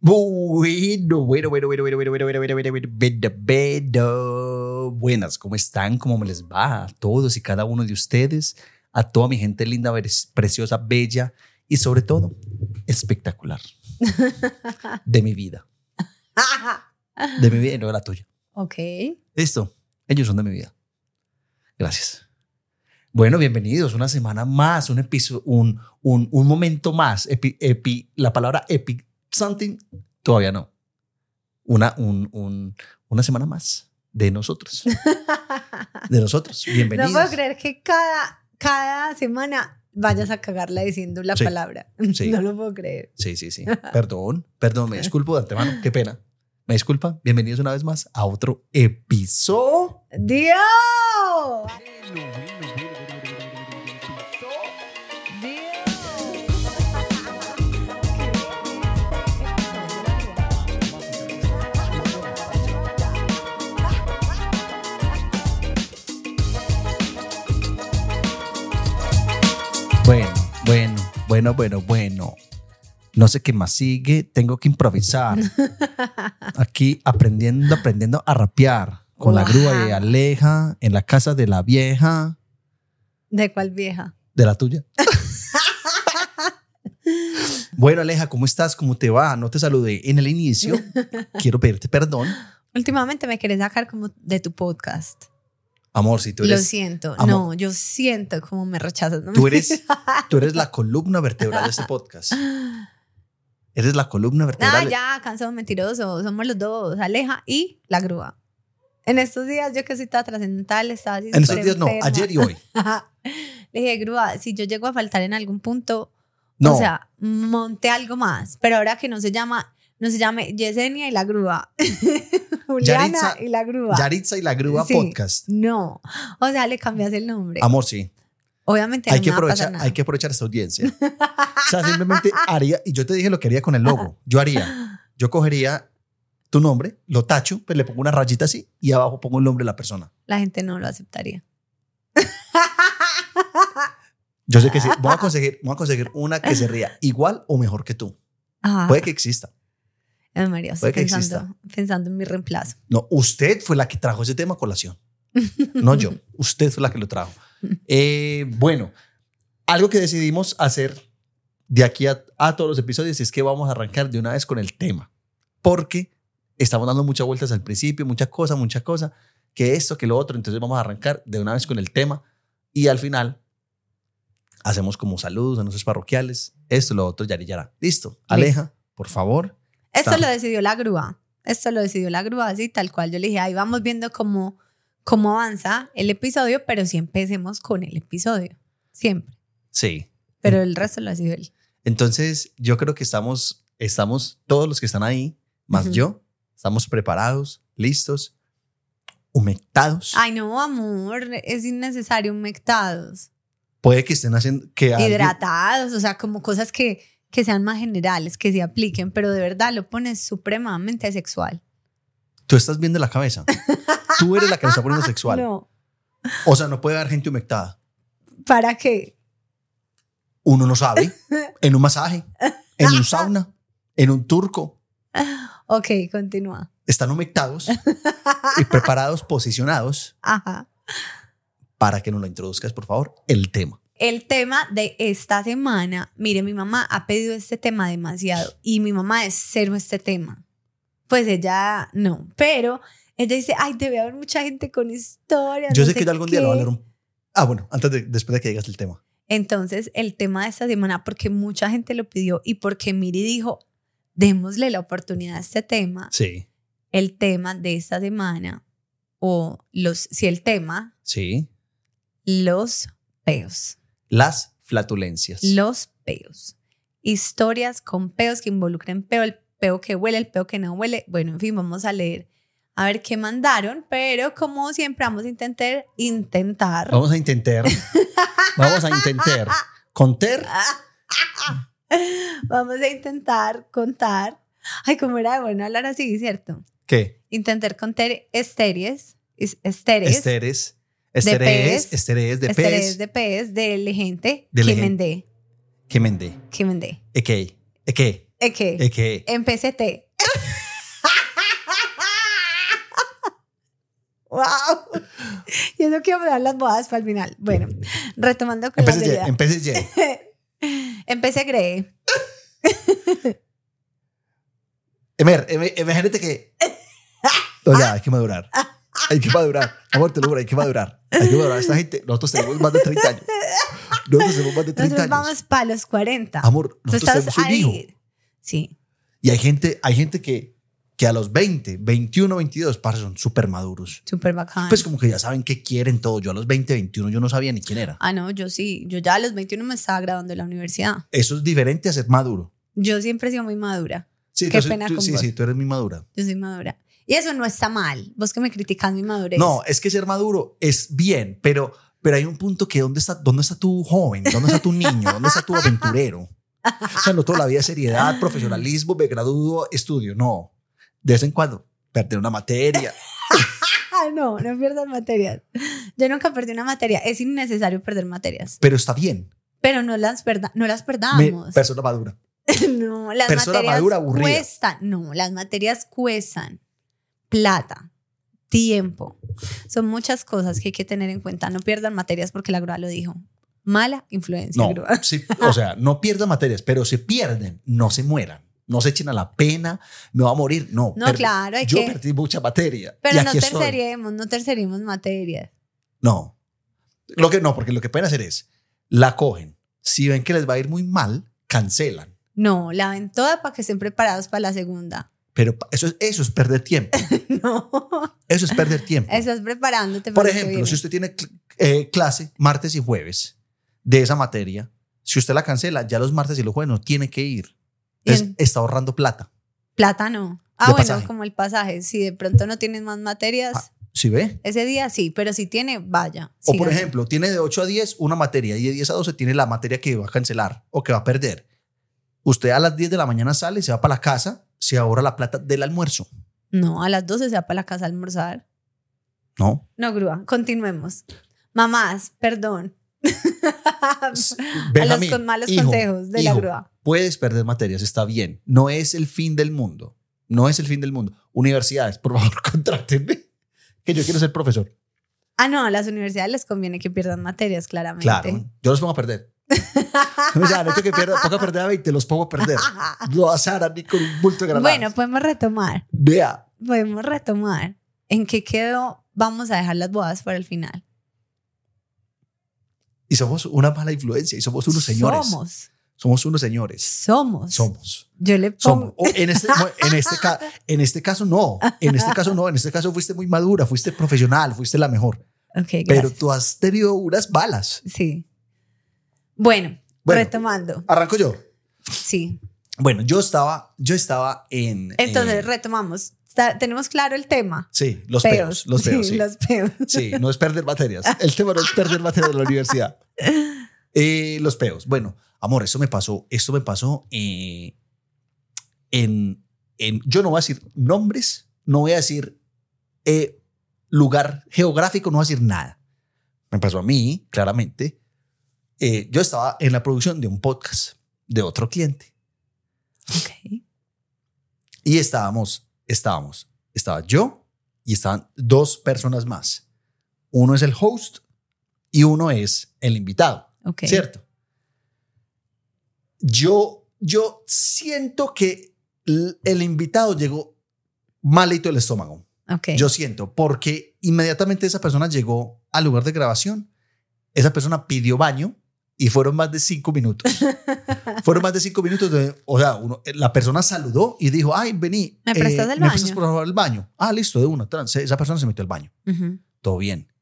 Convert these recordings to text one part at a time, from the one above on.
Bueno, bueno, bueno, bueno, bueno, bueno, bueno, bueno, bueno, bueno, bueno, bueno, bueno. Buenas, ¿cómo están? ¿Cómo me les va a todos y cada uno de ustedes? A toda mi gente linda, preciosa, bella y sobre todo espectacular de mi vida. De mi vida y no de la tuya. ok. Listo, ellos son de mi vida. Gracias. Bueno, bienvenidos. Una semana más, un episodio, un, un, un momento más. Epi, epi- la palabra epic something todavía no. Una, un, un- una semana más de nosotros. De nosotros. Bienvenidos. No puedo creer que cada, cada semana vayas a cagarla diciendo la Sí. palabra. Sí. No lo puedo creer. Sí, sí, sí. Perdón, perdón, me disculpo de antemano. Qué pena. Me disculpa. Bienvenidos una vez más a otro episodio. ¡Dios! Bueno, bueno, bueno. No sé qué más sigue. Tengo que improvisar. Aquí aprendiendo, aprendiendo a rapear con la grúa de. Aleja en la casa de la vieja, ¿De cuál vieja? de la tuya. bueno, Aleja, ¿cómo estás? ¿Cómo te va? No te saludé en el inicio. Quiero pedirte perdón. Últimamente me querés sacar como de tu podcast. Amor, si tú Lo eres, siento. Amor. No, yo siento como me rechazas. No tú eres, tú eres la columna vertebral de este podcast. Eres la columna Ah, vertebral. ya, cansado mentiroso. Somos los dos, Aleja y la grúa. En estos días, yo que soy toda trascendental, estaba así en estos días no, enferma. ayer y hoy. Le dije, grúa, si yo llego a faltar en algún punto, No, o sea, monte algo más. Pero ahora que no se llama, no se llame Yesenia y la grúa. Juliana Yaritza- y la grúa. Yaritza y la grúa Sí. podcast. No, o sea, le cambias el nombre. Amor, sí. Obviamente hay que aprovechar, hay que aprovechar esta audiencia. o sea, simplemente haría, y yo te dije lo que haría con el logo. Yo haría, yo cogería tu nombre, lo tacho, pues le pongo una rayita así y abajo pongo el nombre de la persona. La gente no lo aceptaría. Yo sé que sí, voy a conseguir, voy a conseguir una que se ría igual o mejor que tú. Ah, Puede que exista. Ay, María, estoy pensando, pensando en mi reemplazo. No, usted fue la que trajo ese tema a colación. No yo. Usted fue la que lo trajo. Eh, bueno, algo que decidimos hacer de aquí a, a todos los episodios es que vamos a arrancar de una vez con el tema. Porque estamos dando muchas vueltas al principio, muchas cosas, muchas cosas, que esto, que lo otro. Entonces vamos a arrancar de una vez con el tema y al final hacemos como saludos, anuncios parroquiales, esto, lo otro, yari, yara. Listo. Aleja, por favor. Esto Está. lo decidió la grúa. Esto lo decidió la grúa, así tal cual. Yo le dije, ahí vamos viendo cómo, cómo avanza el episodio, pero sí empecemos con el episodio. Siempre. Sí. Pero el resto lo decidió él. Entonces, yo creo que estamos, estamos todos los que están ahí, más yo, estamos preparados, listos, humectados. Ay, no, amor, es innecesario humectados, Puede que estén haciendo que alguien- hidratados, o sea, como cosas que, que sean más generales, que se apliquen, pero de verdad lo pones supremamente sexual. tú estás bien de la cabeza. Tú eres la que lo está poniendo sexual. No, O sea, no puede haber gente humectada. ¿para qué? Uno no sabe. En un masaje, en un sauna, en un turco. Ok, continúa. Están humectados y preparados, posicionados Ajá. para que nos lo introduzcas, por favor, el tema. El tema de esta semana, mire, mi mamá ha pedido este tema demasiado y mi mamá es cero este tema. Pues ella no, pero ella dice, ay, debe haber mucha gente con historias. Yo no sé que yo algún día qué". lo leer un... Ah, bueno, antes de, después de que digas el tema. Entonces, el tema de esta semana, porque mucha gente lo pidió y porque Miri dijo, démosle la oportunidad a este tema, Sí, el tema de esta semana, o los, si el tema, sí. los peos. Las flatulencias. Los peos. Historias con peos que involucren peo, el peo que huele, el peo que no huele. Bueno, en fin, vamos a leer a ver qué mandaron, pero como siempre vamos a intentar, intentar. Vamos a intentar. vamos a intentar. Conter. Vamos a intentar contar. Ay, cómo era de bueno hablar así, ¿cierto? ¿Qué? Intentar contar estérees, es- estérees, Esteres. Pez. Esteres. Esteres de pez. de pez, de gente, De que gente. mendé, Que que mendé. Eke. Eke. ¿Eh, ¿Qué? ¿Eh, qué? En PCT. ¡Wow! Y eso quiero dar las bodas para el final. Bueno, retomando con la Empecé ya, empecé ya. Empecé Grey. Emer, em- imagínate que. No, ya, hay que madurar. Hay que madurar. Amor, te lo juro, hay que madurar. Hay que madurar. Esta gente, nosotros tenemos más de 30 años. Nosotros tenemos más de 30 Nosotros años. vamos para los 40. Amor, nosotros tenemos un hijo. Sí. Y hay gente, hay gente que, que a los 20, 21, 22, parce, son súper maduros. Súper bacán. Pues como que ya saben qué quieren todo. Yo a los 20, 21, yo no sabía ni quién era. ah, no, yo sí. Yo ya a los 21 me estaba graduando de la universidad. Eso es diferente a ser maduro. Yo siempre he sido muy madura. Sí, Qué entonces, pena tú- con sí, vos. sí, tú eres muy madura. Yo soy madura. Y eso no está mal. Vos que me criticas mi madurez. No, es que ser maduro es bien, pero, pero hay un punto que ¿dónde está, ¿dónde está tu joven? ¿Dónde está tu niño? ¿Dónde está tu aventurero? O sea, no toda la vida seriedad, profesionalismo, me estudio. No, de vez en cuando perder una materia. No, no pierdas materias. Yo nunca perdí una materia. Es innecesario perder materias. Pero está bien. Pero no las, perda no las Me- perdamos. persona madura. no, las persona materias madura, aburrida. cuestan. No, las materias cuestan plata, tiempo. Son muchas cosas que hay que tener en cuenta. No pierdan materias porque la grúa lo dijo. Mala influencia, No, grúa. sí, o sea, no pierdan materias, pero se pierden, no se mueran. No se echen a la pena, me va a morir. No, No, claro, hay yo que- perdí mucha materia. Pero no terceremos, no terceremos materias. No. Lo que no, porque lo que pueden hacer es, la cogen. Si ven que les va a ir muy mal, cancelan. No, la ven toda para que estén preparados para la segunda. Pero eso es, eso es perder tiempo. No, Eso es perder tiempo. estás preparándote Por para que ejemplo, si usted tiene cl- eh, clase martes y jueves de esa materia, si usted la cancela, ya los martes y los jueves no tiene que ir. Entonces, está ahorrando plata. Plata no. Ah, bueno, pasaje. como el pasaje. Si de pronto no tienes más materias, Ah, ¿Sí ve? ese día sí, pero si tiene, vaya. O por ejemplo, tiene de 8 a 10 una materia y de 10 a 12 tiene la materia que va a cancelar o que va a perder. Usted a las 10 de la mañana sale, se va para la casa, se ahorra la plata del almuerzo. No, a las 12 se va para la casa a almorzar. ¿No? No, grúa, continuemos. Mamás, perdón. a los con malos hijo, consejos de la hijo, grúa. Puedes perder materias, está bien. No es el fin del mundo. No es el fin del mundo. Universidades, por favor, contrátenme. Que yo quiero ser profesor. Ah, no, a las universidades les conviene que pierdan materias, claramente. Claro. Yo los pongo a perder. O sea, no que perder, toca perder a 20, los pongo a perder. No a Sara ni con un bulto de granadas. bueno, podemos retomar. Vea. Podemos retomar. ¿En qué quedó? Vamos a dejar las bodas para el final. Y somos una mala influencia y somos unos señores. Somos. Somos unos señores. Somos. Somos. Yo le Somos. pongo. O en, este, en, este en este caso no. En este caso no. En este caso fuiste muy madura, fuiste profesional, fuiste la mejor. Ok, Pero tú has tenido unas balas. Sí. Bueno, Bueno. retomando. Arranco yo. Sí. Bueno, yo estaba, yo estaba en. Entonces, en- retomamos. Está- tenemos claro el tema. sí, los peos. Los peos, sí. Los peos. Sí, no es perder materias. El tema no es perder materias de la universidad. Eh, los peos. Bueno, amor, eso me pasó. Esto me pasó eh, en, en. Yo no voy a decir nombres, no voy a decir eh, lugar geográfico, no voy a decir nada. Me pasó a mí, claramente. Eh, yo estaba en la producción de un podcast de otro cliente Ok. y estábamos, estábamos, estaba yo y estaban dos personas más. Uno es el host y uno es el invitado. Ok. ¿Cierto? Yo, yo siento que el invitado llegó malito el estómago. Yo siento, porque inmediatamente esa persona llegó al lugar de grabación, esa persona pidió baño y fueron más de cinco minutos. fueron más de cinco minutos. De, o sea, uno- la persona saludó y dijo, ay, vení. ¿Me prestas el ¿Me baño? prestas por favor el baño? Ah, listo, de una. Tran, se- Esa persona se metió al baño. Ujú. Todo bien.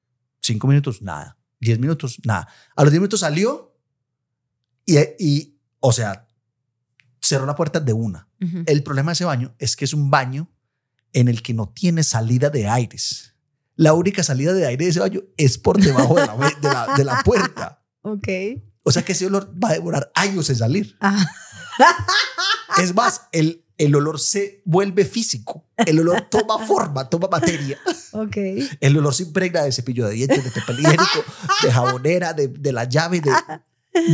Cinco minutos, nada. Diez minutos, nada. A los diez minutos salió y, y o sea, cerró la puerta de una. Ujú. El problema de ese baño es que es un baño en el que no tiene salida de aires. La única salida de aire de ese baño es por debajo de la, de la, de la puerta. Ok. O sea que ese olor va a demorar años en salir. Ah, Es más, el, el olor se vuelve físico. El olor toma forma, toma materia. ok. El olor se impregna de cepillo de dientes, de papel higiénico, de jabonera, de, de la llave, de,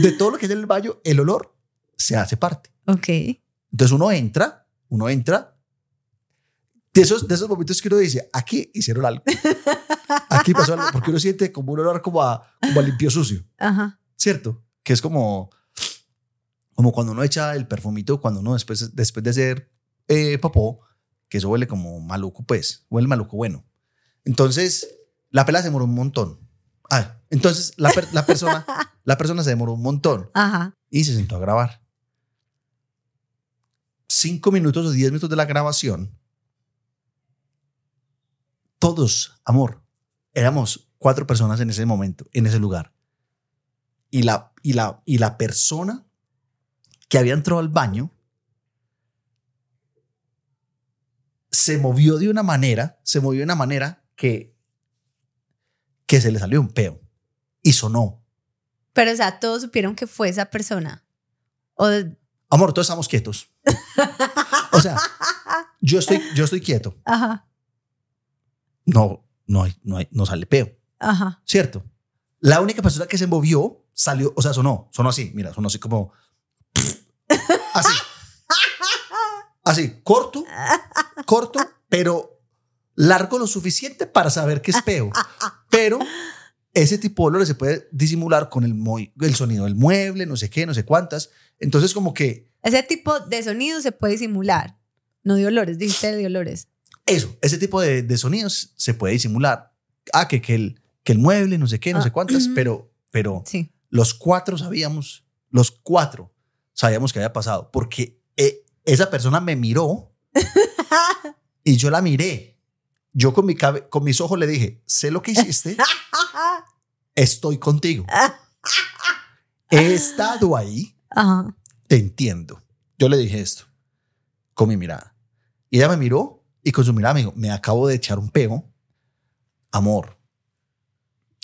de todo lo que es en el baño. El olor se hace parte. Ok. Entonces uno entra, uno entra. De esos, de esos momentos que uno dice, aquí hicieron algo. Aquí pasó algo. Porque uno siente como un olor como a, como a limpio sucio. Ajá. ¿Cierto? Que es como, como cuando uno echa el perfumito, cuando uno después, después de hacer eh, popó, que eso huele como maluco, pues. Huele maluco bueno. Entonces, la pela se demoró un montón. Ah, entonces la, per- la persona, la persona se demoró un montón Ajá. y se sentó a grabar. Cinco minutos o diez minutos de la grabación. Todos, amor, éramos cuatro personas en ese momento, en ese lugar. Y la, y la, y la persona que había entrado al baño se movió de una manera, se movió de una manera que, que se le salió un peo y sonó. Pero, o sea, todos supieron que fue esa persona. O Amor, todos estamos quietos. O sea, yo estoy, yo estoy quieto. Ajá. No, no, hay, no, hay, no sale peo, Ajá. ¿cierto? La única persona que se movió salió, o sea, sonó, sonó así, mira, sonó así como... Así. Así, corto, corto, pero largo lo suficiente para saber que es peo. Pero ese tipo de olores se puede disimular con el, el sonido del mueble, no sé qué, no sé cuántas. Entonces, como que Ese tipo de sonido se puede simular. No de olores, dijiste de olores. Eso, ese tipo de, de sonidos se puede disimular. Ah, que, que, el, que el mueble, no sé qué, no sé Ah, cuántas, ujú. pero, pero Sí. los cuatro sabíamos, los cuatro sabíamos que había pasado, porque eh, esa persona me miró y yo la miré. Yo con, mi cabe- con mis ojos le dije, sé lo que hiciste, estoy contigo. He estado ahí, Ajá. te entiendo. Yo le dije esto con mi mirada. Y ella me miró y con su mirada me dijo, me acabo de echar un pego. Amor,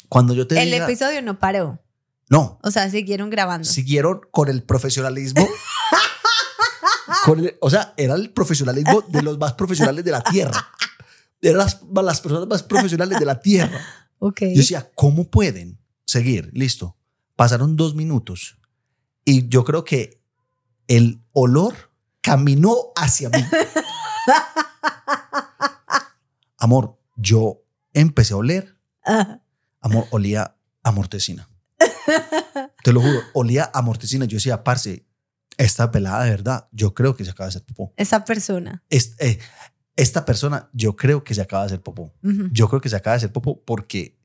cuando yo te El diga... episodio no paró. No, O sea, siguieron grabando. siguieron con el profesionalismo. con el- o sea, era el profesionalismo de los más profesionales de la tierra. Eran las, las personas más profesionales de la tierra. Ok. Yo decía, ¿cómo pueden seguir? Listo. Pasaron dos minutos y yo creo que el olor caminó hacia mí. Amor, yo empecé a oler. Amor, olía a mortecina. Te lo juro, olía a mortecina. Yo decía, parce, esta pelada de verdad, yo creo que se acaba de hacer popó. Esa persona. Eh, esta persona, yo creo que se acaba de hacer popó. Yo creo que se acaba de hacer popó porque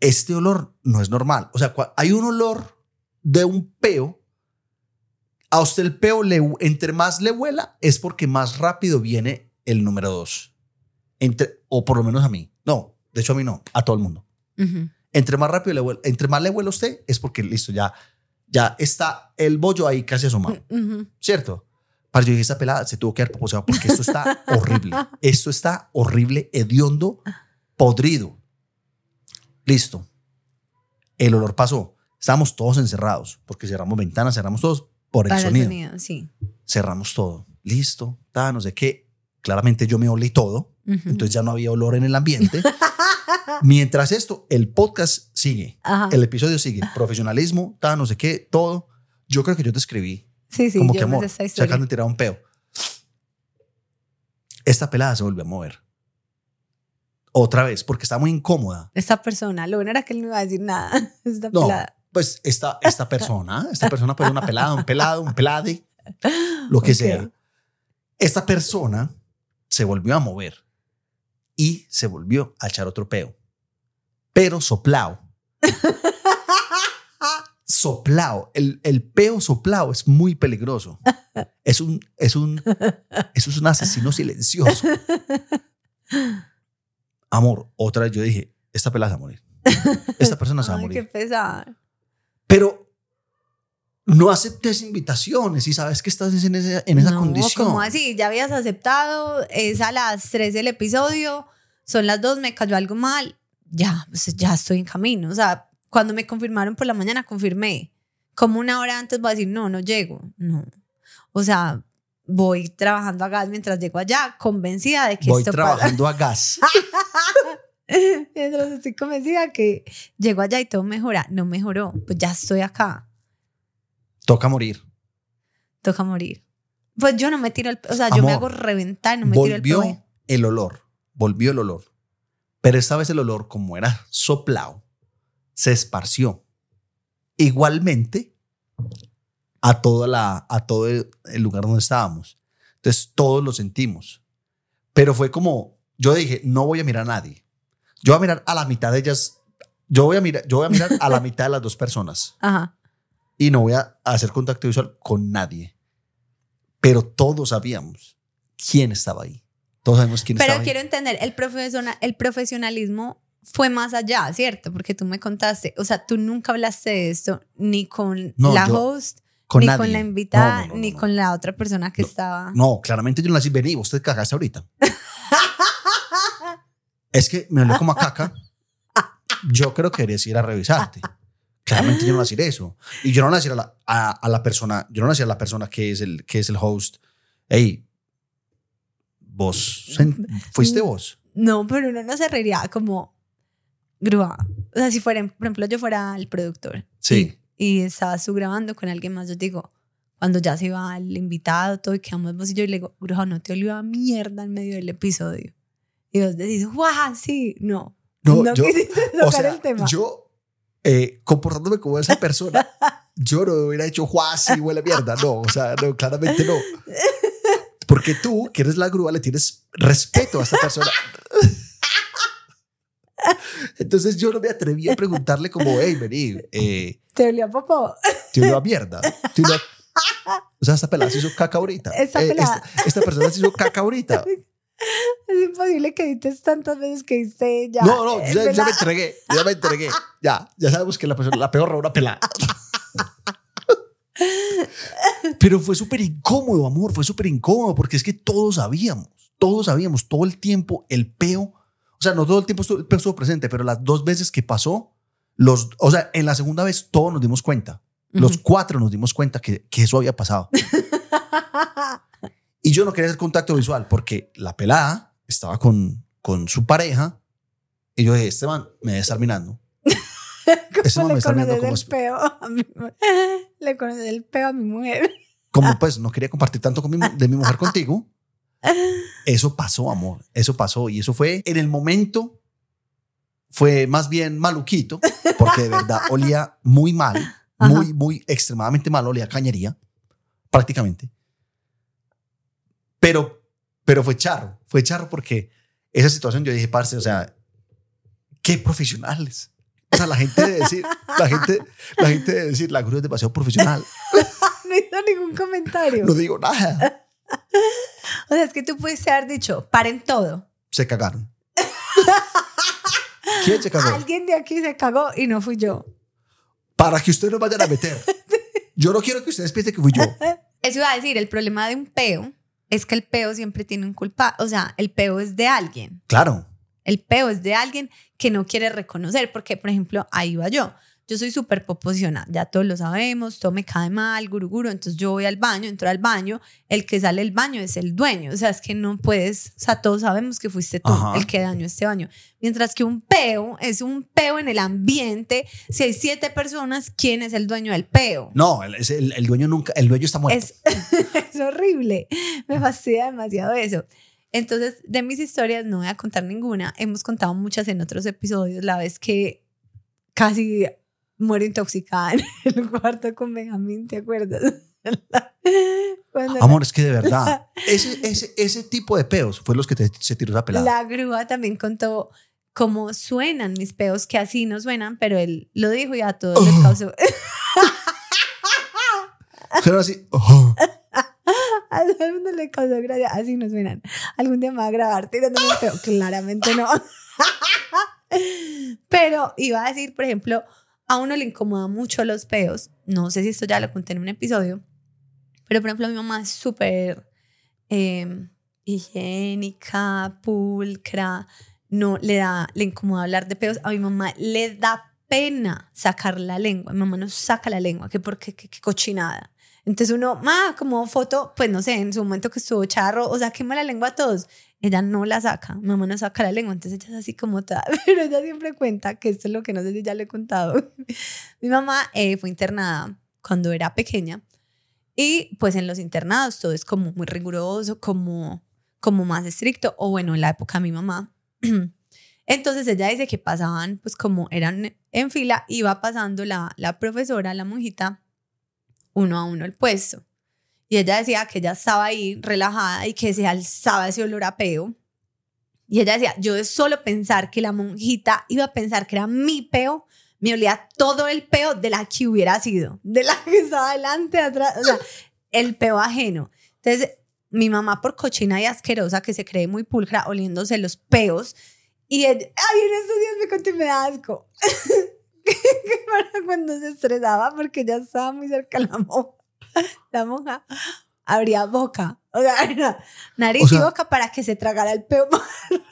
este olor no es normal. O sea, hay un olor de un peo. A usted el peo, le, entre más le huela, es porque más rápido viene el número dos. Entre, o por lo menos a mí. No, de hecho a mí no, a todo el mundo. Entre más rápido le huele, entre más le huele a usted, es porque listo, ya, ya está el bollo ahí casi asomado. ¿Cierto? Para yo dije, esta pelada se tuvo que haber proposado porque esto está horrible. Esto está horrible, hediondo, podrido. Listo. El olor pasó. Estábamos todos encerrados porque cerramos ventanas, cerramos todos por el Para sonido. el sonido, sí. Cerramos todo. Listo. Ta, no sé qué. Claramente yo me olí todo. Entonces ya no había olor en el ambiente. Mientras esto, el podcast sigue. Ajá. El episodio sigue. Profesionalismo, ta, no sé qué, todo. Yo creo que yo te escribí sí, sí, como que amor, sacando tirado un peo. Esta pelada se volvió a mover. Otra vez, porque está muy incómoda. Esta persona, lo bueno era que él no iba a decir nada. Esta No, pelada. Pues esta, esta persona, esta persona puede ser una pelada, un pelado, un pelade, lo que sea. Esta persona se volvió a mover y se volvió a echar otro peo. Pero soplao. soplao. El, el peo soplao es muy peligroso. Es un, es un, eso es un asesino silencioso. Amor, otra vez yo dije, esta pelada se va a morir. Esta persona se va a Ay, qué morir. Pero no aceptes invitaciones y sabes que estás en, ese- en esa no, condición. ¿Cómo así? Ya habías aceptado, es a las 3 del episodio, son las 2, me cayó algo mal. Ya, pues ya estoy en camino. O sea, cuando me confirmaron por la mañana, confirmé. Como una hora antes voy a decir, no, no llego. No. O sea, voy trabajando a gas mientras llego allá, convencida de que Voy esto trabajando a gas. mientras estoy convencida que llego allá y todo mejora. No mejoró. Pues ya estoy acá. Toca morir. Toca morir. Pues yo no me tiro el O sea, yo me Amor, hago reventar, no me tiro el volvió el olor, volvió el olor. Pero esta vez el olor, como era soplado, se esparció. Igualmente a, toda la, a todo el lugar donde estábamos. Entonces todos lo sentimos. Pero fue como, yo dije, no voy a mirar a nadie. Yo voy a mirar a la mitad de ellas. Yo voy a mirar, yo voy a mirar a la mitad de las dos personas Ajá. y no voy a hacer contacto visual con nadie. Pero todos sabíamos quién estaba ahí. Todos sabemos quién Pero estaba quiero ahí. entender, el, profesiona- el profesionalismo fue más allá, ¿cierto? Porque tú me contaste, o sea, tú nunca hablaste de esto ni con No, la yo- host, Con ni nadie. con la invitada, No, no, ni con la otra persona que estaba. No, claramente yo no decía, vení, vos te cagaste ahorita. es que me olió como a caca. Yo creo que deberías ir a revisarte. Claramente yo no voy a decir eso. Y yo no voy a decir a la, a, a la persona, yo no voy a decir a la persona que es el, que es el host, hey, vos, fuiste vos. No, pero uno no se reiría como grúa. O sea, si fuera, por ejemplo, yo fuera el productor Sí. y, y estabas tú grabando con alguien más, yo digo, cuando ya se va el invitado, todo, y quedamos vos y yo, y le digo, grúa, no te olió a mierda en medio del episodio. Y vos decís, guau, sí, no. No, No, yo- quisiste tocar O sea, el tema. yo, eh, comportándome como esa persona, yo no hubiera hecho Juan, sí, huele a mierda. No, o sea, no, claramente no. Porque tú, que eres la grúa, le tienes respeto a esta persona. Entonces yo no me atreví a preguntarle como, hey, vení, eh, ¿Te olió a popó? te olió a mierda. Te olió a- O sea, esta pelada se hizo caca ahorita. Eh, esta, esta persona se hizo caca ahorita. Es imposible que dices tantas veces que dice ya. no, no, ya, ya me entregué, ya me entregué. Ya, ya sabemos que la, persona, la peor una pelada. Pero fue súper incómodo, amor, fue súper incómodo porque es que todos sabíamos, todos sabíamos, todo el tiempo el peo, o sea, no todo el tiempo estuvo- el peo estuvo presente, pero las dos veces que pasó, los, o sea, en la segunda vez todos nos dimos cuenta, los Ujú. cuatro nos dimos cuenta que, que eso había pasado. Y yo no quería hacer contacto visual porque la pelada estaba con, con su pareja y yo dije, este man me debe estar mirando. Ese man ¿Cómo me está mirando como, el peo a mi mujer? Le conoces el peo a mi mujer. como pues no quería compartir tanto con mi de mi mujer contigo. Eso pasó, amor. Eso pasó. Y eso fue en el momento, fue más bien maluquito, porque de verdad olía muy mal, Ajá. muy, muy extremadamente mal, olía a cañería, prácticamente. Pero, pero fue charro, fue charro porque esa situación yo dije, parce, o sea, qué profesionales. O sea, la gente debe decir, la gente, la gente debe decir, la grúa es demasiado profesional. No hizo ningún comentario. No digo nada. O sea, es que tú pudiste haber dicho, paren todo. Se cagaron. ¿Quién se cagó? Alguien de aquí se cagó y no fui yo. Para que ustedes no vayan a meter. Yo no quiero que ustedes piensen que fui yo. Eso iba a decir, el problema de un peo es que el peo siempre tiene un culpa. O sea, el peo es de alguien. Claro. El peo es de alguien que no quiere reconocer, porque, por ejemplo, ahí va yo. Yo soy súper poposiona, ya todos lo sabemos, todo me cae mal, guruguru, entonces yo voy al baño, entro al baño, el que sale del baño es el dueño, o sea, es que no puedes, o sea, todos sabemos que fuiste tú Ajá. el que dañó este baño. Mientras que un peo es un peo en el ambiente, si hay siete personas, ¿quién es el dueño del peo? No, el, el- el dueño nunca, el dueño está muerto. Es, es horrible. Me fastidia demasiado eso. Entonces, de mis historias no voy a contar ninguna. Hemos contado muchas en otros episodios. La vez que casi muero intoxicada en el cuarto con Benjamín, ¿te acuerdas? Cuando Amor, es que de verdad, ese, ese, ese tipo de peos fue los que te, se tiró la, pelada. la grúa también contó cómo suenan mis peos, que así no suenan, pero él lo dijo y a todos les causó. Pero así, oh, A todo el mundo le causó gracia. Así no suenan. Algún día me va a grabar tirándome un peo. Claramente no. Pero iba a decir, por ejemplo, a uno le incomoda mucho los peos. No sé si esto ya lo conté en un episodio. Pero, por ejemplo, mi mamá es súper eh, higiénica, pulcra. No le da, le incomoda hablar de peos. A mi mamá le da pena sacar la lengua. Mi mamá no saca la lengua, que porque qué cochinada. Entonces uno, ma, como foto, pues no sé, en su momento que estuvo charro, o sea, quema la lengua a todos. Ella no la saca, mi mamá no saca la lengua, entonces ella es así como tal. Pero ella siempre cuenta, que esto es lo que no sé si ya le he contado. Mi mamá eh, fue internada cuando era pequeña Y pues en los internados todo es como muy riguroso, como, como más estricto, o bueno, en la época de mi mamá. Entonces ella dice que pasaban, pues como eran en fila, iba pasando la, la profesora, la monjita, uno a uno el puesto. Y ella decía que ella estaba ahí relajada y que se alzaba ese olor a peo. Y ella decía, yo de solo pensar que la monjita iba a pensar que era mi peo, me olía todo el peo de la que hubiera sido, de la que estaba adelante, atrás, o sea, el peo ajeno. Entonces, mi mamá por cochina y asquerosa, que se cree muy pulcra, oliéndose los peos, y ella, ay, en estos días me conté me da asco. Para cuando se estresaba, porque ya estaba muy cerca la monja, la monja abría boca, o sea, nariz O sea- y boca para que se tragara el peo más rápido.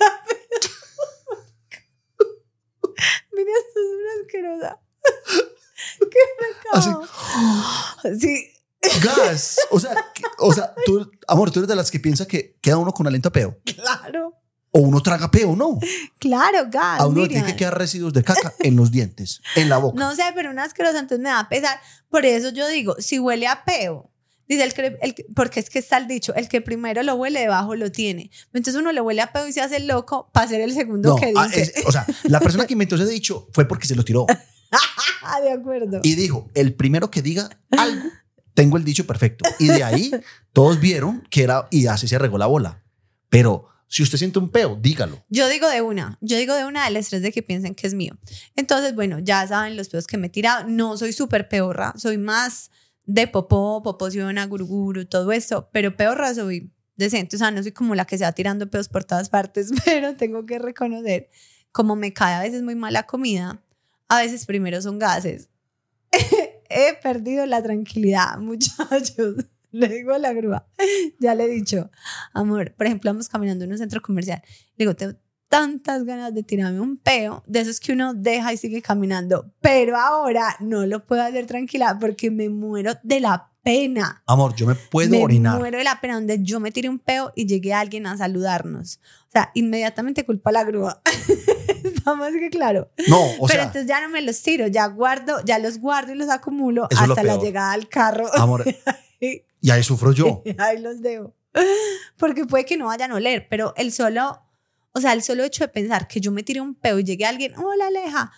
Mira, esto es una asquerosa. ¿Qué Así. pecado? Sí, Gas. O sea, o sea, tú, amor, tú eres de las que piensa que queda uno con aliento a peo. claro, O uno traga peo, no. claro, gas. A uno le tiene que quedar residuos de caca en los dientes, en la boca. No sé, pero una asquerosa, entonces me da pesar. Por eso yo digo, si huele a peo, dice el que, el porque es que está el dicho, el que primero lo huele, debajo lo tiene. Entonces uno le huele a peo y se hace el loco para ser el segundo No, que ah, dice. es- o sea, la persona que inventó ese dicho fue porque se lo tiró de acuerdo. y dijo, el primero que diga algo, tengo el dicho perfecto. Y de ahí todos vieron que era, y así se regó la bola. Pero si usted siente un peo, dígalo. Yo digo de una, yo digo de una del estrés de que piensen que es mío. Entonces, bueno, ya saben los peos que me he tirado. No soy súper peorra, soy más de popó, poposiona, guruguru, todo eso, pero peorra soy decente. O sea, no soy como la que se va tirando peos por todas partes, pero tengo que reconocer, como me cae a veces muy mala comida, a veces primero son gases. he perdido la tranquilidad, muchachos. Le digo a la grúa, ya le he dicho, amor, por ejemplo, vamos caminando en un centro comercial. Le digo, tengo tantas ganas de tirarme un peo, de esos que uno deja y sigue caminando, pero ahora no lo puedo hacer tranquila porque me muero de la pena. Amor, yo me puedo me orinar. muero de la pena donde yo me tiré un peo y llegué a alguien a saludarnos. O sea, inmediatamente culpa a la grúa. Está más que claro. No, o pero sea, entonces ya no me los tiro, ya guardo, ya los guardo y los acumulo hasta la llegada al carro. amor, y ahí sufro yo. Ahí los dejo. Porque puede que no vayan a oler, pero el solo, o sea, el solo hecho de pensar que yo me tiré un peo y llegué a alguien, hola Aleja,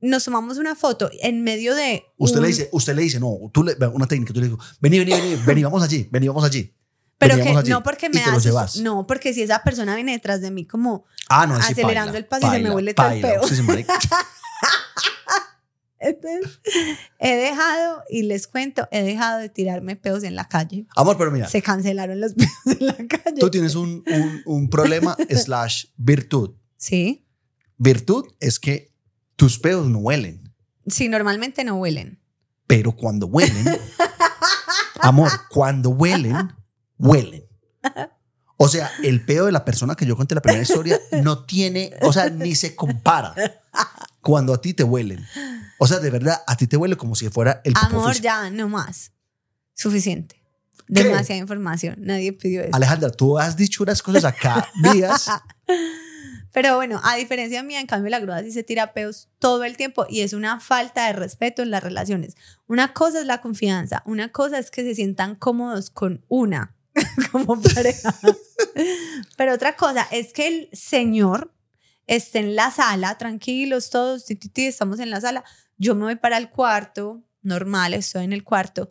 nos tomamos una foto en medio de. Usted un- le dice, usted le dice, no, tú le, una técnica, tú le digo, vení, vení, vení, vení, vamos allí, vení, vamos allí. Pero que allí", no porque me llevas. No, porque si esa persona viene detrás de mí como. Ah, no, acelerando paila, el paso y se me paila, huele todo el paila, peo. Entonces, he dejado, y les cuento, he dejado de tirarme peos en la calle. Amor, pero mira, Se cancelaron los peos en la calle. tú tienes un, un, un problema slash virtud. Sí. Virtud es que tus pedos no huelen, Sí, normalmente no huelen. pero cuando huelen, amor, cuando huelen, huelen. O sea, el peo de la persona que yo conté la primera historia no tiene, o sea, ni se compara cuando a ti te huelen. O sea, de verdad, a ti te huele como si fuera el popó Amor, físico. ya, no más. Suficiente. ¿Qué? Demasiada información. Nadie pidió eso. Alejandra, tú has dicho unas cosas acá, vías. Pero bueno, a diferencia mía, en cambio, la grúa sí se tira peos todo el tiempo y es una falta de respeto en las relaciones. Una cosa es la confianza, una cosa es que se sientan cómodos con una como pareja. Pero otra cosa es que el señor esté en la sala, tranquilos todos, ti, ti, ti, estamos en la sala. Yo me voy para el cuarto, normal, estoy en el cuarto.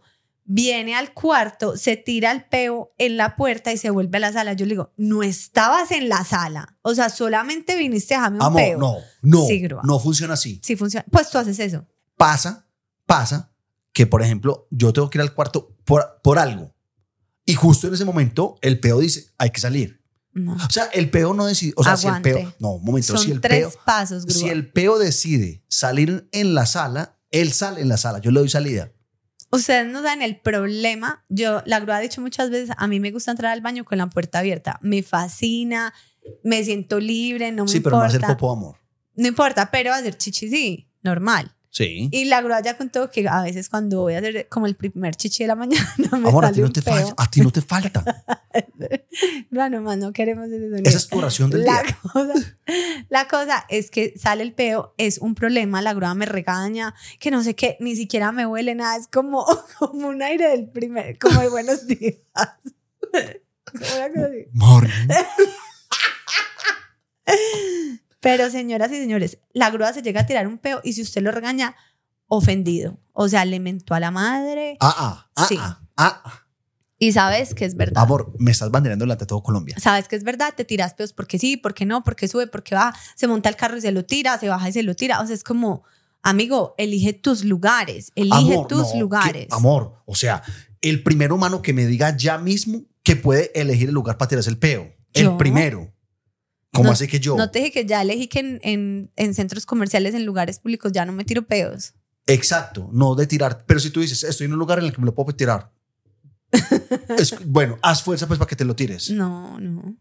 Viene al cuarto, se tira el peo en la puerta y se vuelve a la sala. Yo le digo, no estabas en la sala. O sea, solamente viniste a dejarme un Amor, peo. no, no, Sí, no funciona así. Sí funciona. Pues tú haces eso. Pasa, pasa que, por ejemplo, yo tengo que ir al cuarto por, por algo. Y justo en ese momento, el peo dice, hay que salir. No. O sea, el peo no decide. O sea, si el peo. No, un momento. Son si el tres peo. pasos, grúa. Si el peo decide salir en la sala, él sale en la sala. Yo le doy salida. Ustedes no saben el problema. Yo, la grúa ha dicho muchas veces, a mí me gusta entrar al baño con la puerta abierta. Me fascina, me siento libre, no me sí, pero no importa. hacer popó, amor. No importa, pero hacer chichi sí, normal. Sí. Y la grúa ya contó que a veces cuando voy a hacer como el primer chichi de la mañana me Amor, a ti no un te. A ti no te falta. No, nomás no queremos ese sonido. Esa es tu oración del la día. Cosa, la cosa es que sale el peo, es un problema, la grúa me regaña, que no sé qué, ni siquiera me huele nada, es como, como un aire del primer, como de buenos días. Como una cosa así. Morning. Pero señoras y señores, la grúa se llega a tirar un peo y si usted lo regaña, ofendido. O sea, le mentó a la madre Ah, ah, ah, Sí. ah, ah. y sabes que es verdad. Amor, me estás banderando delante de todo Colombia. Sabes que es verdad, te tiras peos porque sí, porque no, porque sube, porque baja, se monta el carro y se lo tira, se baja y se lo tira. O sea, es como, amigo, elige tus lugares, elige Amor, tus no, que- lugares. amor, o sea, el primer humano que me diga ya mismo que puede elegir el lugar para tirarse el peo. El primero. ¿Cómo No- así que yo? No te dije que ya elegí que en, en, en centros comerciales, en lugares públicos, ya no me tiro peos. Exacto, no de tirar. Pero si tú dices, estoy en un lugar en el que me lo puedo tirar. es- bueno, haz fuerza pues para que te lo tires. No, no.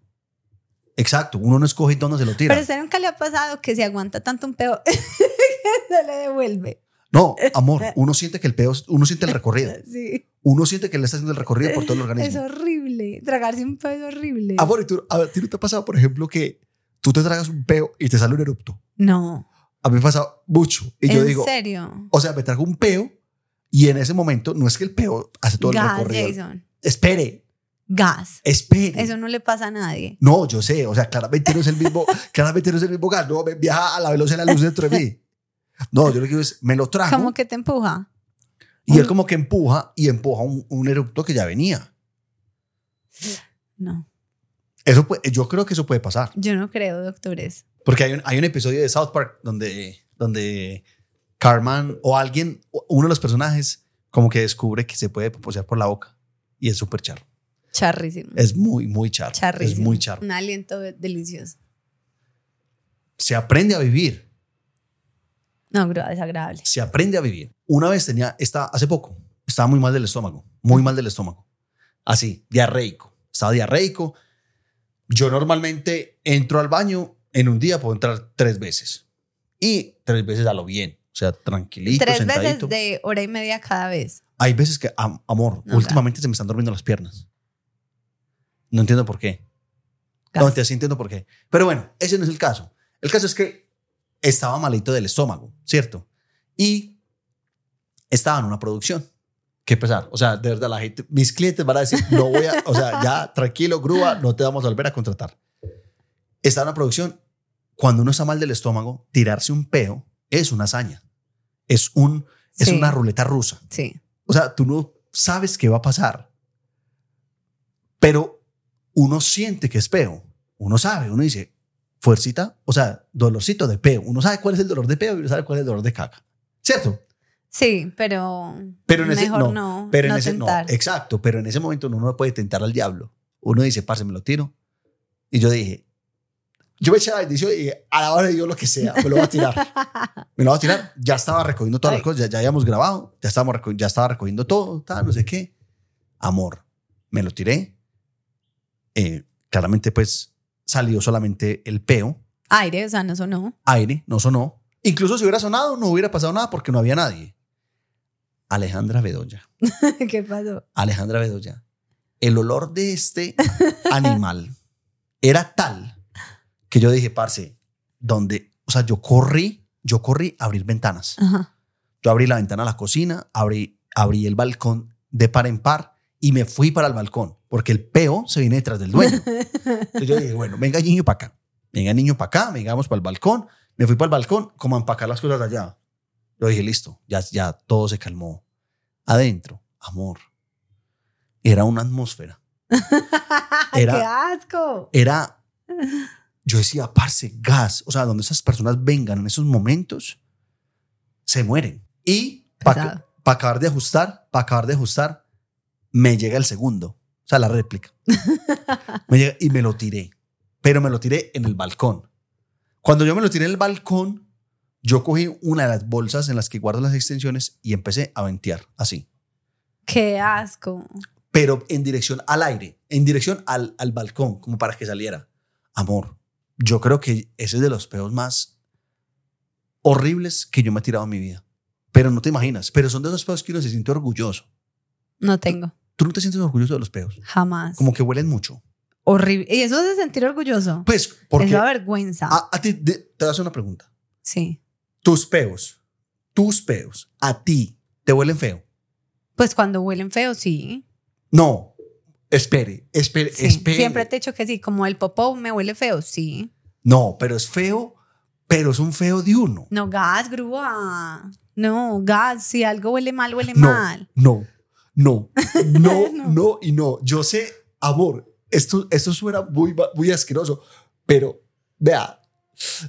Exacto, uno no escoge dónde se lo tira. Pero usted nunca le ha pasado que se aguanta tanto un peo que se le devuelve. No, amor, uno siente que el peo, uno siente el recorrido. Sí. Uno siente que le está haciendo el recorrido por todo el Es organismo. horrible. Tragarse un peo es horrible. Amor, ¿y tú, a ver, ¿a ti no te ha pasado, por ejemplo, que tú te tragas un peo y te sale un erupto? No. A mí me pasa mucho. Y yo ¿En digo, serio? o sea, me trago un peo y en ese momento no es que el peo hace todo el recorrido. Jason. Espere, Gas. espere. Eso no le pasa a nadie. No, yo sé, o sea, claramente no es el mismo, claramente no es el mismo gas, no, me viaja a la velocidad de la luz dentro de mí. No, yo lo que digo es, me lo trajo Como que te empuja. y él como que empuja y empuja un, un erupto que ya venía. No. Eso puede- yo creo que eso puede pasar. Yo no creo, doctores. Porque hay un, hay un episodio de South Park donde, donde Carman o alguien, uno de los personajes, como que descubre que se puede poseer por la boca. Y es súper charro. Charrísimo. Es muy, muy charro. Charrísimo. Es muy charro. Un aliento de- delicioso. Se aprende a vivir. No, desagradable. Se aprende a vivir. Una vez tenía, esta, hace poco, estaba muy mal del estómago. Muy mal del estómago. Así, diarreico. Estaba diarreico. Yo normalmente entro al baño en un día, puedo entrar tres veces. Y tres veces a lo bien. O sea, tranquilito, Tres veces sentadito. de hora y media cada vez. Hay veces que, am- amor, No, últimamente se me están durmiendo las piernas. No entiendo por qué. No, te sí entiendo por qué. Pero bueno, ese no es el caso. El caso es que estaba malito del estómago, ¿cierto? Y estaba en una producción. Qué pesar. O sea, de verdad, la gente, mis clientes van a decir, no voy a, o sea, ya tranquilo, grúa, no te vamos a volver a contratar. Estaba en una producción. Cuando uno está mal del estómago, tirarse un peo es una hazaña. Es, un, es Sí. una ruleta rusa. Sí. O sea, tú no sabes qué va a pasar, pero uno siente que es peo. Uno sabe, uno dice, fuercita, o sea, dolorcito de peo. Uno sabe cuál es el dolor de peo y uno sabe cuál es el dolor de caca. ¿Cierto? Sí, pero, Pero en ese- mejor no, no, Pero en no ese exacto, pero en ese momento uno no puede tentar al diablo. Uno dice, parce, me lo tiro. Y yo dije, yo me eché la bendición y a la hora de Dios lo que sea, me lo voy a tirar. me lo voy a tirar. Ya estaba recogiendo todas Ay. las cosas, ya, ya habíamos grabado, ya, estábamos ya estaba recogiendo todo, tal, no sé qué. Amor, me lo tiré. Eh, claramente, pues salió solamente el peo, Aire, o sea, no sonó. aire, no sonó. Incluso si hubiera sonado, no hubiera pasado nada porque no había nadie. Alejandra Bedoya. ¿Qué pasó? Alejandra Bedoya. El olor de este animal era tal que yo dije, parce, donde, o sea, yo corrí, yo corrí a abrir ventanas. Ajá. Yo abrí la ventana a la cocina, abrí, abrí el balcón de par en par y me fui para el balcón porque el peo se viene detrás del dueño. Entonces yo dije, bueno, venga niño para acá, venga niño para acá, vengamos para el balcón. Me fui para el balcón como a empacar las cosas allá. Yo dije, listo, ya, ya todo se calmó. Adentro, amor. Era una atmósfera. Era- ¡Qué asco! Era, yo decía, parce, gas. O sea, donde esas personas vengan en esos momentos, se mueren. Y para Pesado. acabar de ajustar, para acabar de ajustar, me llega el segundo. O sea, la réplica. Me llega y me lo tiré. Pero me lo tiré en el balcón. Cuando yo me lo tiré en el balcón, yo cogí una de las bolsas en las que guardo las extensiones y empecé a ventear así. ¡Qué asco! Pero en dirección al aire, en dirección al, al balcón, como para que saliera. Amor, yo creo que ese es de los peos más horribles que yo me he tirado en mi vida. pero no te imaginas. Pero son de esos peos que uno se siente orgulloso. No tengo. Tú no te sientes orgulloso de los peos. Jamás. Como que huelen mucho. Horrible. ¿Y eso es de sentir orgulloso? Pues, es porque la vergüenza. a, a ti de- te voy a hacer una pregunta. Sí. Tus peos, tus peos, a ti, ¿te huelen feo? Pues cuando huelen feo, sí. No. Espere, espere, Sí. espere. Siempre te he dicho que sí. Como el popó me huele feo, sí. No, pero es feo, pero es un feo de uno. No, gas, grúa. No, gas. Si algo huele mal, huele No, mal. no, no, no, No. no y no. Yo sé, amor, esto, esto suena muy, muy asqueroso, pero vea,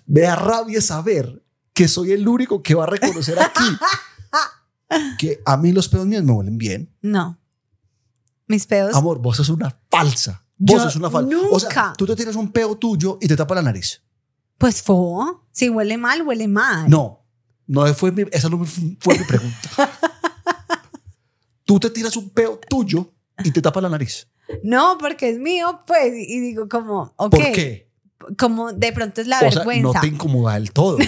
me da rabia saber que soy el único que va a reconocer aquí que a mí los pedos míos me huelen bien. No. Mis pedos. Amor, vos sos una falsa. Vos Yo sos una falsa. O sea, nunca. tú te tienes un peo tuyo y te tapa la nariz. Pues fo. Si huele mal, huele mal. No, no fue mi, esa no fue mi pregunta. tú te tiras un peo tuyo y te tapa la nariz. No, porque es mío, pues. Y digo, como, ok. ¿Por qué? Como de pronto es la O sea, vergüenza. no te incomoda del todo.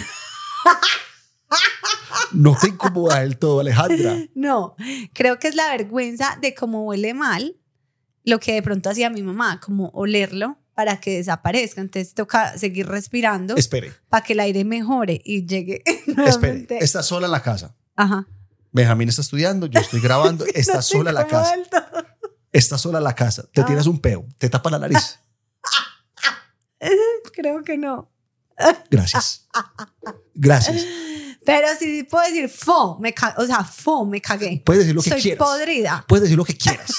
no te incomoda del todo, Alejandra. No, creo que es la vergüenza de cómo huele mal, lo que de pronto hacía mi mamá, como olerlo para que desaparezca. Entonces toca seguir respirando Espere, para que el aire mejore y llegue espere. Estás sola en la casa. Ajá. Benjamín está estudiando, yo estoy grabando. Estás No te sola en la casa. Estás sola en la casa. Te Ah. tiras un peo, te tapa la nariz. Creo que no. Gracias. Gracias. Pero sí puedo decir fo, me o sea, fo, me cagué. Puedes decir lo que Soy quieras. podrida. Puedes decir lo que quieras.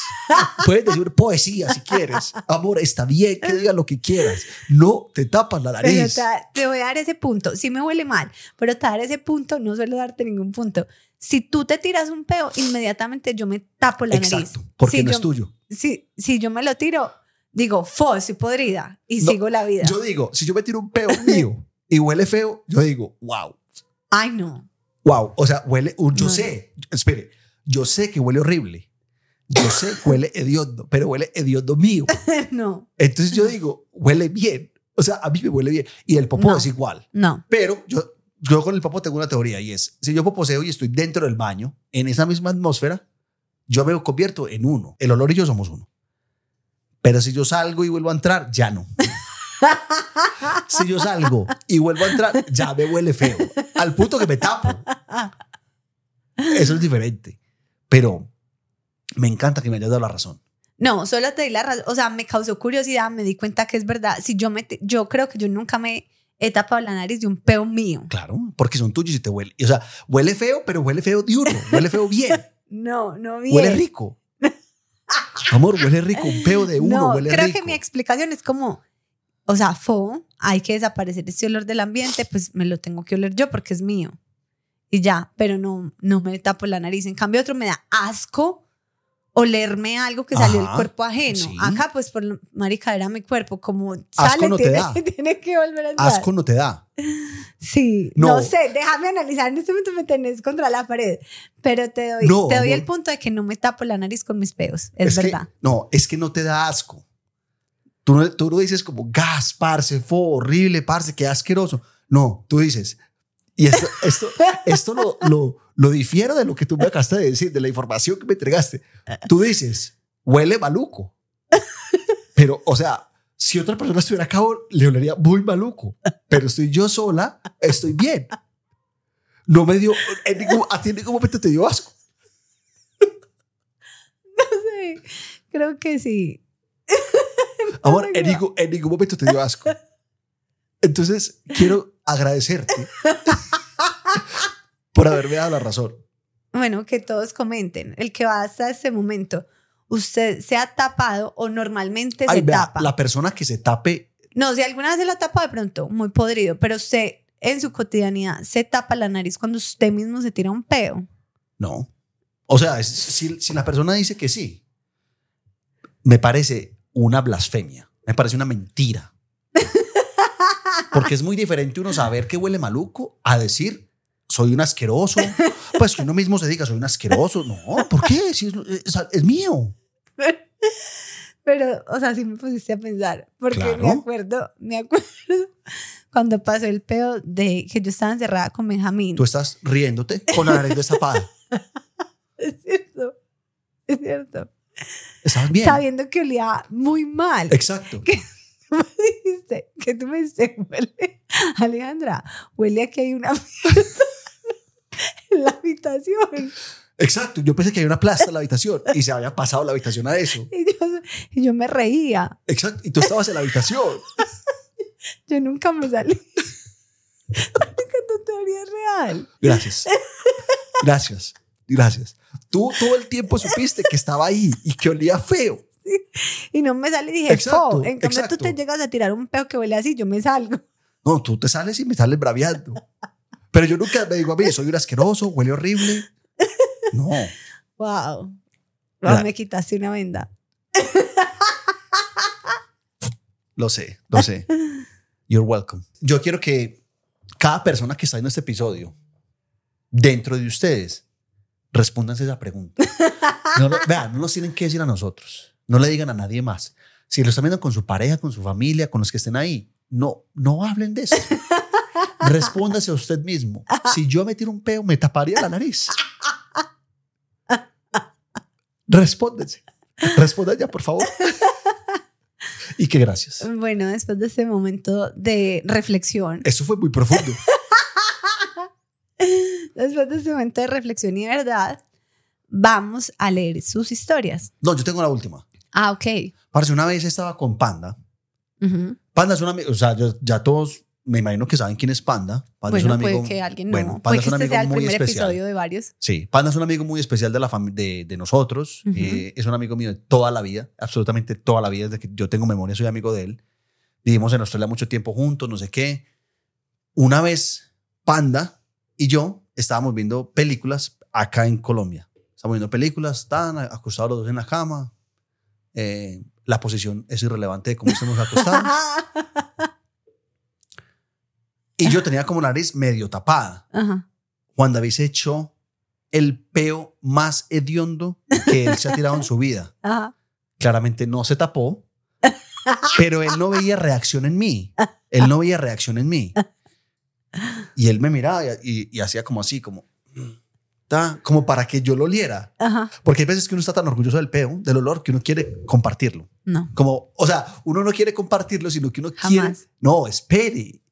Puedes decir poesía si quieres. Amor, está bien que digas lo que quieras. No te tapas la Pero nariz. te, te voy a dar ese punto. Sí me huele mal, pero te dar ese punto, no suelo darte ningún punto. Si tú te tiras un peo, inmediatamente yo me tapo la nariz. Exacto, porque Si no yo- es tuyo. Si, si yo me lo tiro, digo, fo, soy podrida y No, sigo la vida. Yo digo, si yo me tiro un peo mío y huele feo, yo digo, wow, Ay, no. wow. O sea, huele, uh, yo No, sé, espere, yo sé que huele horrible. Yo sé que huele hediondo, pero huele hediondo mío. no, Entonces yo digo, huele bien. O sea, a mí me huele bien. Y el popó No. es igual. no. Pero yo, yo con el popó tengo una teoría y es, si yo poposeo y estoy dentro del baño, en esa misma atmósfera, yo me convierto en uno. El olor y yo somos uno. Pero si yo salgo y vuelvo a entrar, ya no. si yo salgo y vuelvo a entrar, ya me huele feo. Al punto que me tapo. Eso es diferente. Pero me encanta que me hayas dado la razón. No, solo te di la razón. O sea, me causó curiosidad, me di cuenta que es verdad. Si yo me, yo creo que yo nunca me he tapado la nariz de un peo mío. Claro, porque son tuyos y te huele. O sea, huele feo, pero huele feo de uno. Huele feo bien. No, no bien. Huele rico. Amor, huele rico. Un peo de uno no, huele creo rico. que mi explicación es como, o sea, fo, hay que desaparecer este olor del ambiente, pues me lo tengo que oler yo porque es mío. Y ya, pero no, no me tapo la nariz. En cambio, otro me da asco olerme algo que salió del cuerpo ajeno. sí. Acá, pues, por marica, era mi cuerpo. Como sale, no te tiene, da. tiene que volver a entrar. Asco no te da. Sí, No. no. sé, déjame analizar. En este momento me tenés contra la pared. Pero te doy, No, te doy el punto de que no me tapo la nariz con mis peos. Es, que- verdad. no, es que no te da asco. Tú no, tú no dices como gas, parce, fue horrible, parce, qué asqueroso. No, tú dices, y esto, esto, esto lo, lo, lo difiero de lo que tú me acabaste de decir, de la información que me entregaste. Tú dices, huele maluco. Pero, o sea, si otra persona estuviera acá, le olería muy maluco. Pero estoy yo sola, estoy bien. No me dio, en ningún, a ti en ningún momento te dio asco. Sí, creo que sí. Amor, Ay, en no. ningún, en ningún momento te dio asco. Entonces, quiero agradecerte por haberme dado la razón. Bueno, que todos comenten. El que va hasta este momento, ¿usted se ha tapado o normalmente Ay, se vea, tapa? la persona que se tape, No, si alguna vez se lo tapa de pronto, muy podrido, pero usted en su cotidianidad se tapa la nariz cuando usted mismo se tira un peo. no. O sea, si la persona dice que sí, me parece una blasfemia, me parece una mentira. Porque es muy diferente uno saber que huele maluco a decir soy un asqueroso. Pues que uno mismo se diga soy un asqueroso. No, ¿por qué? Si es, es- es mío. Pero, o sea, sí me pusiste a pensar, porque me acuerdo, me acuerdo cuando pasó el peo de que yo estaba encerrada con Benjamín. Tú estás riéndote con la nariz destapada. Es cierto. Es cierto. Estabas bien. Sabiendo que olía muy mal. Exacto. ¿Qué tú me dijiste? Que tú me dijiste, huele, Alejandra, huele a que hay una mierda en la habitación. Exacto. Yo pensé que había una plasta en la habitación y se había pasado la habitación a eso. Y yo, y yo me reía. Exacto. Y tú estabas en la habitación. Yo nunca me salí. que tu teoría es real. Gracias. Gracias. Gracias. Tú todo el tiempo supiste que estaba ahí y que olía feo. Y no me salí y dije, Exacto, "Fo". En cambio, exacto. tú te llegas a tirar un peo que huele así, yo me salgo. No, tú te sales y me sales braviando. Pero yo nunca me digo a mí, soy un asqueroso, huele horrible. No. Wow. Me quitaste una venda. Lo sé, lo sé. You're welcome. Yo quiero que cada persona que está en este episodio, dentro de ustedes, respóndanse esa pregunta. No, lo- vean, no nos tienen que decir a nosotros. No le digan a nadie más. Si lo están viendo con su pareja, con su familia, con los que estén ahí, no, no hablen de eso. Respóndase a usted mismo. Si yo me tiro un peo, me taparía la nariz. Respóndense. Respondan ya, por favor. Y que gracias. Bueno, después de este momento de reflexión, Eso fue muy profundo. después de este momento de reflexión y verdad, vamos a leer sus historias. No, yo tengo la última. Ah, ok. Parce, una vez estaba con Panda. Panda es un amigo, o sea, yo- ya todos me imagino que saben quién es Panda. Panda es un Bueno, amigo. puede que alguien no. bueno, Panda puede es que un este amigo sea el muy primer especial. episodio de varios. Sí, Panda es un amigo muy especial de la de, de nosotros. Ujú. Eh, es un amigo mío de toda la vida, absolutamente toda la vida. Desde que yo tengo memoria, soy amigo de él. Vivimos en Australia mucho tiempo juntos, no sé qué. Una vez, Panda y yo estábamos viendo películas acá en Colombia. Estábamos viendo películas, están acostados los dos en la cama. Eh, la posición es irrelevante de cómo estemos acostados. Y yo tenía como la nariz medio tapada. Ajá. Juan David se echó el peo más hediondo que él se ha tirado en su vida. Ajá. Claramente no se tapó, pero él no veía reacción en mí. Él no veía reacción en mí. Y él me miraba y, y- y hacía como así, como, ta, como para que yo lo oliera. Ajá. Porque hay veces que uno está tan orgulloso del peo, del olor, que uno quiere compartirlo. No. Como, o sea, uno no quiere compartirlo, sino que uno quiere. Jamás. No, espere,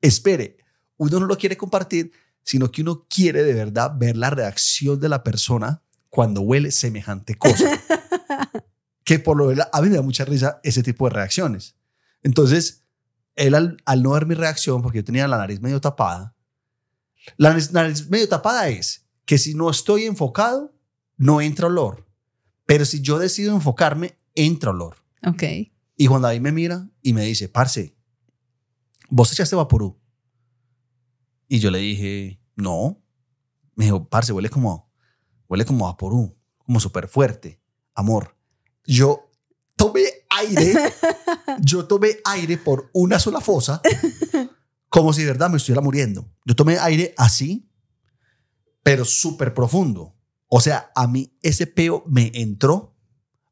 espere. Uno no lo quiere compartir, sino que uno quiere de verdad ver la reacción de la persona cuando huele semejante cosa. que por lo general, a mí me da mucha risa ese tipo de reacciones. Entonces, él al, al no ver mi reacción, porque yo tenía la nariz medio tapada, la nariz, nariz medio tapada es que si no estoy enfocado, no entra olor. Pero si yo decido enfocarme, entra olor. Ok. Y Juan David me mira y me dice, parce, ¿vos echaste vaporú? Y yo le dije, no. Me dijo, parce, huele como, huele como vaporú, como súper fuerte. Amor, yo tomé aire, yo tomé aire por una sola fosa, como si de verdad me estuviera muriendo. Yo tomé aire así, pero súper profundo. O sea, a mí ese peo me entró,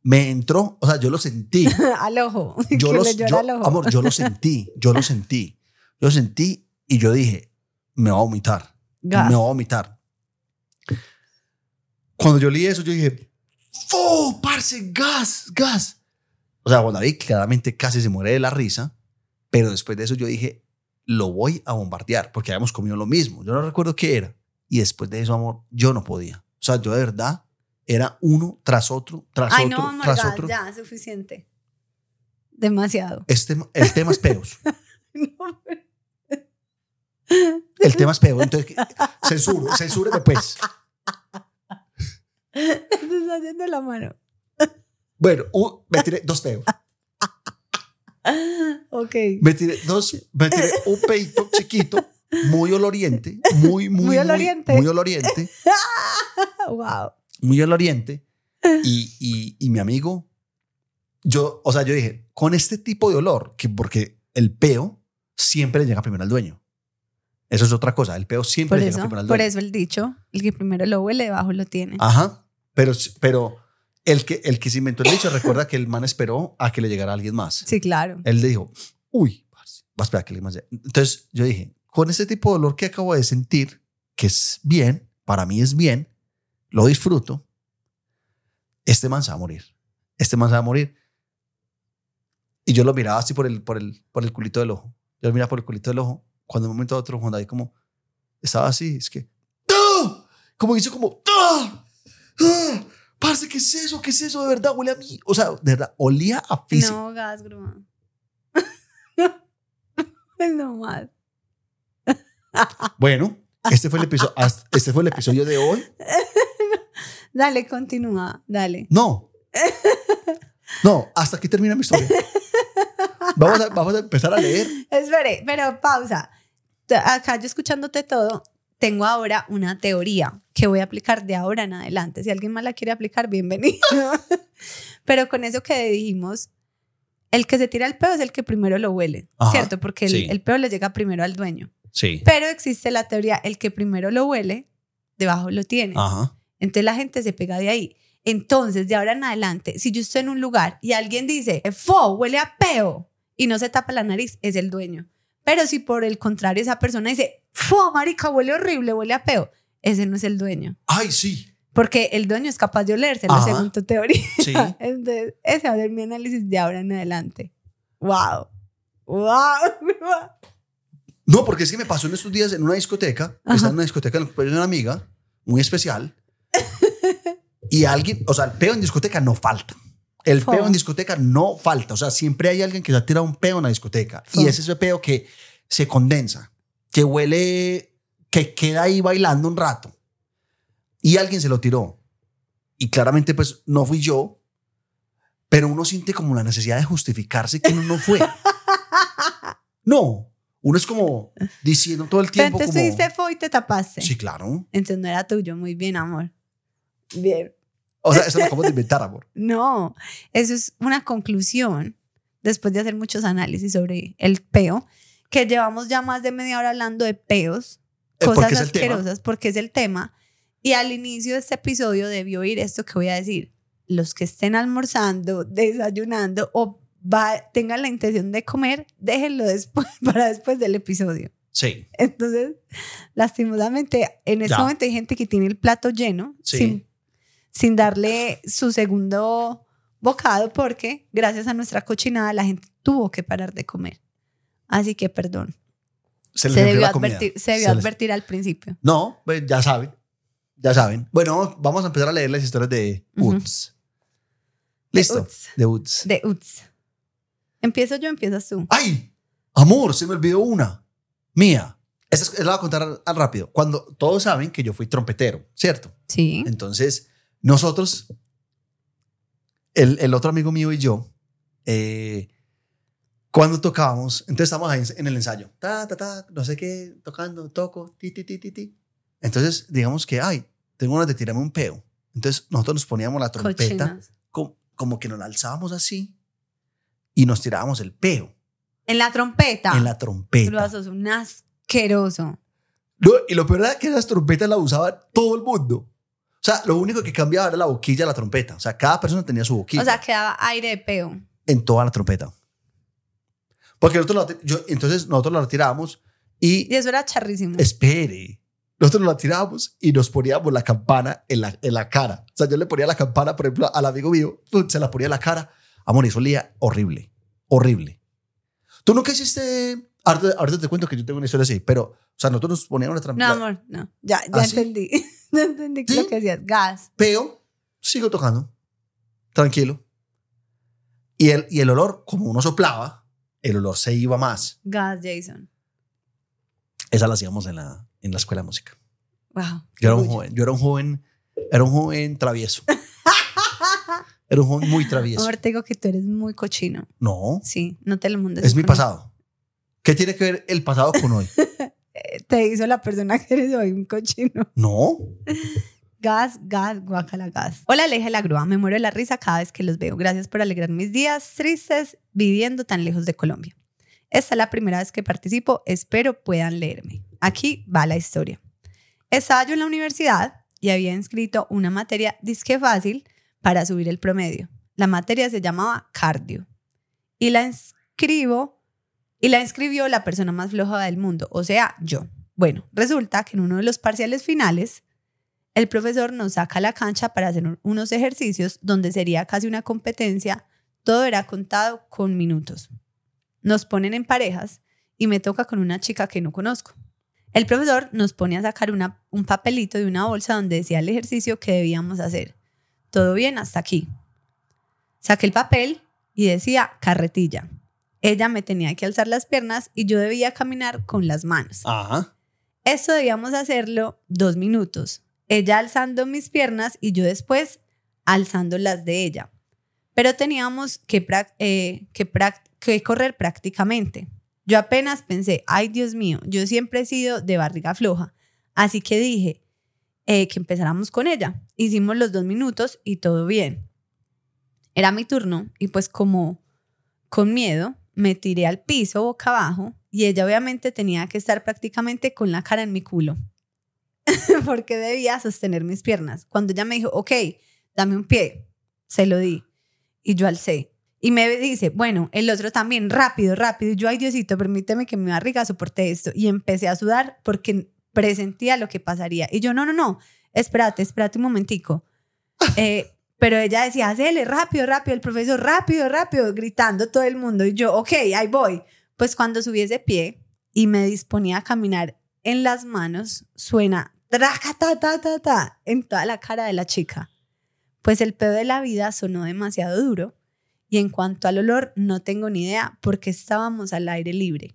me entró, o sea, yo lo sentí al ojo. yo lo, yo- al ojo. amor, yo lo sentí, yo lo sentí, yo lo sentí y yo dije, me va a vomitar, Gas. me va a vomitar. Cuando yo leí eso, yo dije, ¡Oh, parce, gas, gas! O sea, Juan David claramente casi se muere de la risa, pero después de eso yo dije, lo voy a bombardear, porque habíamos comido lo mismo, yo no recuerdo qué era. Y después de eso, amor, yo no podía. O sea, yo de verdad era uno tras otro, tras Ay, otro, no, tras otro. ya, suficiente. Demasiado. Este, el tema es peos. No, El tema es peor. Entonces, censuro, censúreme pues. te estás haciendo la mano. Bueno, me tiré dos peos. Ok. Me tiré dos, me tiré un peito chiquito, muy oloriente, muy, muy, Muy oloriente. Muy, oloriente, Wow. Muy oloriente. Y, y, y mi amigo, yo, o sea, yo dije, con este tipo de olor, que porque el peo siempre le llega primero al dueño. Eso es otra cosa, el peo siempre Por le eso, llega primero al por dueño. eso el dicho, el que primero lo huele, debajo lo tiene. Ajá, pero, pero el, que, el que se inventó el dicho recuerda que el man esperó a que le llegara alguien más. Sí, claro. Él le dijo, uy, parce, Va a esperar que le más. Entonces yo dije, con ese tipo de dolor que acabo de sentir, que es bien, para mí es bien, lo disfruto, este man se va a morir. Este man se va a morir. Y yo lo miraba así por el, por el, por el culito del ojo. Yo lo miraba por el culito del ojo. Cuando en un momento otro, Juan David como estaba así, es que, ¡Ah! como hizo como, ¡Ah! ¡Ah! Parce, ¿qué es eso? ¿Qué es eso? De verdad, huele a mí. O sea, de verdad, olía a físico. No, gas, grúa. no más. Bueno, este fue el episodio, este fue el episodio de hoy. Dale, continúa, dale. No. No, hasta aquí termina mi historia. Vamos a, vamos a empezar a leer. Espere, pero pausa. Acá yo escuchándote todo, tengo ahora una teoría que voy a aplicar de ahora en adelante. Si alguien más la quiere aplicar, bienvenido. pero con eso que dijimos, el que se tira el peo es el que primero lo huele, Ajá, ¿cierto? Porque el, sí. el peo le llega primero al dueño. Sí. Pero existe la teoría, el que primero lo huele, debajo lo tiene. Ajá. Entonces la gente se pega de ahí. Entonces, de ahora en adelante, si yo estoy en un lugar y alguien dice, fo, huele a peo, y no se tapa la nariz, es el dueño. Pero si por el contrario esa persona dice, fo, marica, huele horrible, huele a peo, ese no es el dueño. Ay, sí. Porque el dueño es capaz de olérselo, Ajá. según tu teoría. Sí. Entonces, ese va a ser mi análisis de ahora en adelante. ¡Wow! ¡Wow! No, porque es que me pasó en estos días en una discoteca. Estaba en una discoteca en de una amiga, muy especial. Y alguien, o sea, el peo en discoteca no falta. El peo en discoteca no falta. O sea, siempre hay alguien que se ha tirado un peo en la discoteca. Fo. Y es ese peo que se condensa, que huele, que queda ahí bailando un rato. Y alguien se lo tiró. Y claramente, pues, no fui yo. Pero uno siente como la necesidad de justificarse que uno no fue. No, uno es como diciendo todo el Pero tiempo entonces como... tú dices fo y te tapaste. Sí, claro. Entonces no era tuyo. Muy bien, amor. Bien. O sea, eso lo acabo de inventar, amor. No, eso es una conclusión después de hacer muchos análisis sobre el peo, que llevamos ya más de media hora hablando de peos, Eh, cosas porque asquerosas, porque es el tema. Y al inicio de este episodio debió oír esto que voy a decir. Los que estén almorzando, desayunando o va- tengan la intención de comer, déjenlo después, para después del episodio. Sí. Entonces, lastimosamente, en este Ya. momento hay gente que tiene el plato lleno Sí. sin, sin darle su segundo bocado porque gracias a nuestra cochinada la gente tuvo que parar de comer. Así que perdón. Se, Se debió, advertir, se debió Se les- advertir al principio. No, pues ya saben. Ya saben. Bueno, vamos a empezar a leer las historias de Ujú. Uts. Listo. Uts. De Uts. De Uts. ¿Empiezo yo empiezas tú? ¡Ay! Amor, se me olvidó una. Mía. Esa es- la voy a contar al rápido. Cuando todos saben que yo fui trompetero, ¿cierto? Sí. Entonces, nosotros, el, el otro amigo mío y yo, eh, cuando tocábamos, entonces estamos ahí en el ensayo, ta, ta, ta, no sé qué, tocando, toco, ti, ti, ti, ti, ti. Entonces, digamos que, ay, tengo ganas de tirarme un peo. Entonces, nosotros nos poníamos la trompeta, Cochinas. co- como, que nos la alzábamos así y nos tirábamos el peo En la trompeta. en la Tú lo trompeta. haces un asqueroso. No, y lo peor era que esas trompetas las usaba todo el mundo. O sea, lo único que cambiaba era la boquilla de la trompeta. O sea, cada persona tenía su boquilla O sea, quedaba aire de peo. en toda la trompeta. Porque nosotros la, yo, entonces nosotros la retirábamos y Y eso era charrísimo. espere. Nosotros la tirábamos y nos poníamos la campana en la, en la cara. O sea, yo le ponía la campana, por ejemplo, al amigo mío, se la ponía en la cara. Amor, eso olía horrible. Horrible. Tú nunca hiciste. Ahorita, ahorita te cuento que yo tengo una historia así, pero, o sea, nosotros nos poníamos la No, trampolina. amor, no. Ya, ya ¿Ah, sí? entendí. ya entendí ¿Sí? lo que decías. Gas. Pero sigo tocando, tranquilo. Y el, y el olor, como uno soplaba, el olor se iba más. Gas, Jason. Esa la hacíamos en la, en la escuela de música. Wow. Yo era un joven, yo era un joven, era un joven travieso. Era un joven muy travieso. Amor, te digo que tú eres muy cochino. No, Sí, no te lo mundes. es mi pasado. ¿Qué tiene que ver el pasado con hoy? Te hizo la persona que eres hoy un cochino. No. Gas, gas, guacala, gas. Hola, Aleja de la Grúa. Me muero de la risa cada vez que los veo. Gracias por alegrar mis días tristes viviendo tan lejos de Colombia. Esta es la primera vez que participo. Espero puedan leerme. Aquí va la historia. Estaba yo en la universidad y había inscrito una materia disque fácil para subir el promedio. La materia se llamaba cardio. Y la inscribo Y la inscribió la persona más floja del mundo, o sea, yo. Bueno, resulta que en uno de los parciales finales, el profesor nos saca a la cancha para hacer unos ejercicios donde sería casi una competencia. Todo era contado con minutos. Nos ponen en parejas y me toca con una chica que no conozco. El profesor nos pone a sacar una, un papelito de una bolsa donde decía el ejercicio que debíamos hacer. Todo bien hasta aquí. Saqué el papel y decía carretilla. Ella me tenía que alzar las piernas y yo debía caminar con las manos. Ajá. Esto debíamos hacerlo dos minutos. Ella alzando mis piernas y yo después alzando las de ella. Pero teníamos que, eh, que, que correr prácticamente. Yo apenas pensé, ay Dios mío, yo siempre he sido de barriga floja. Así que dije eh, que empezáramos con ella. Hicimos los dos minutos y todo bien. Era mi turno y pues como con miedo me tiré al piso boca abajo y ella obviamente tenía que estar prácticamente con la cara en mi culo porque debía sostener mis piernas. Cuando ella me dijo, ok, dame un pie, se lo di y yo alcé. Y me dice, bueno, el otro también, rápido, rápido. Y yo, ay Diosito, permíteme que mi barriga soporte esto. Y empecé a sudar porque presentía lo que pasaría. Y yo, no, no, no, espérate, espérate un momentico. Eh, pero ella decía, hacele, rápido, rápido, el profesor, rápido, rápido, gritando todo el mundo. Y yo, ok, ahí voy. Pues cuando subí ese pie y me disponía a caminar en las manos, suena traca, ta, ta, ta, ta, en toda la cara de la chica. Pues el pedo de la vida sonó demasiado duro y en cuanto al olor, no tengo ni idea porque estábamos al aire libre.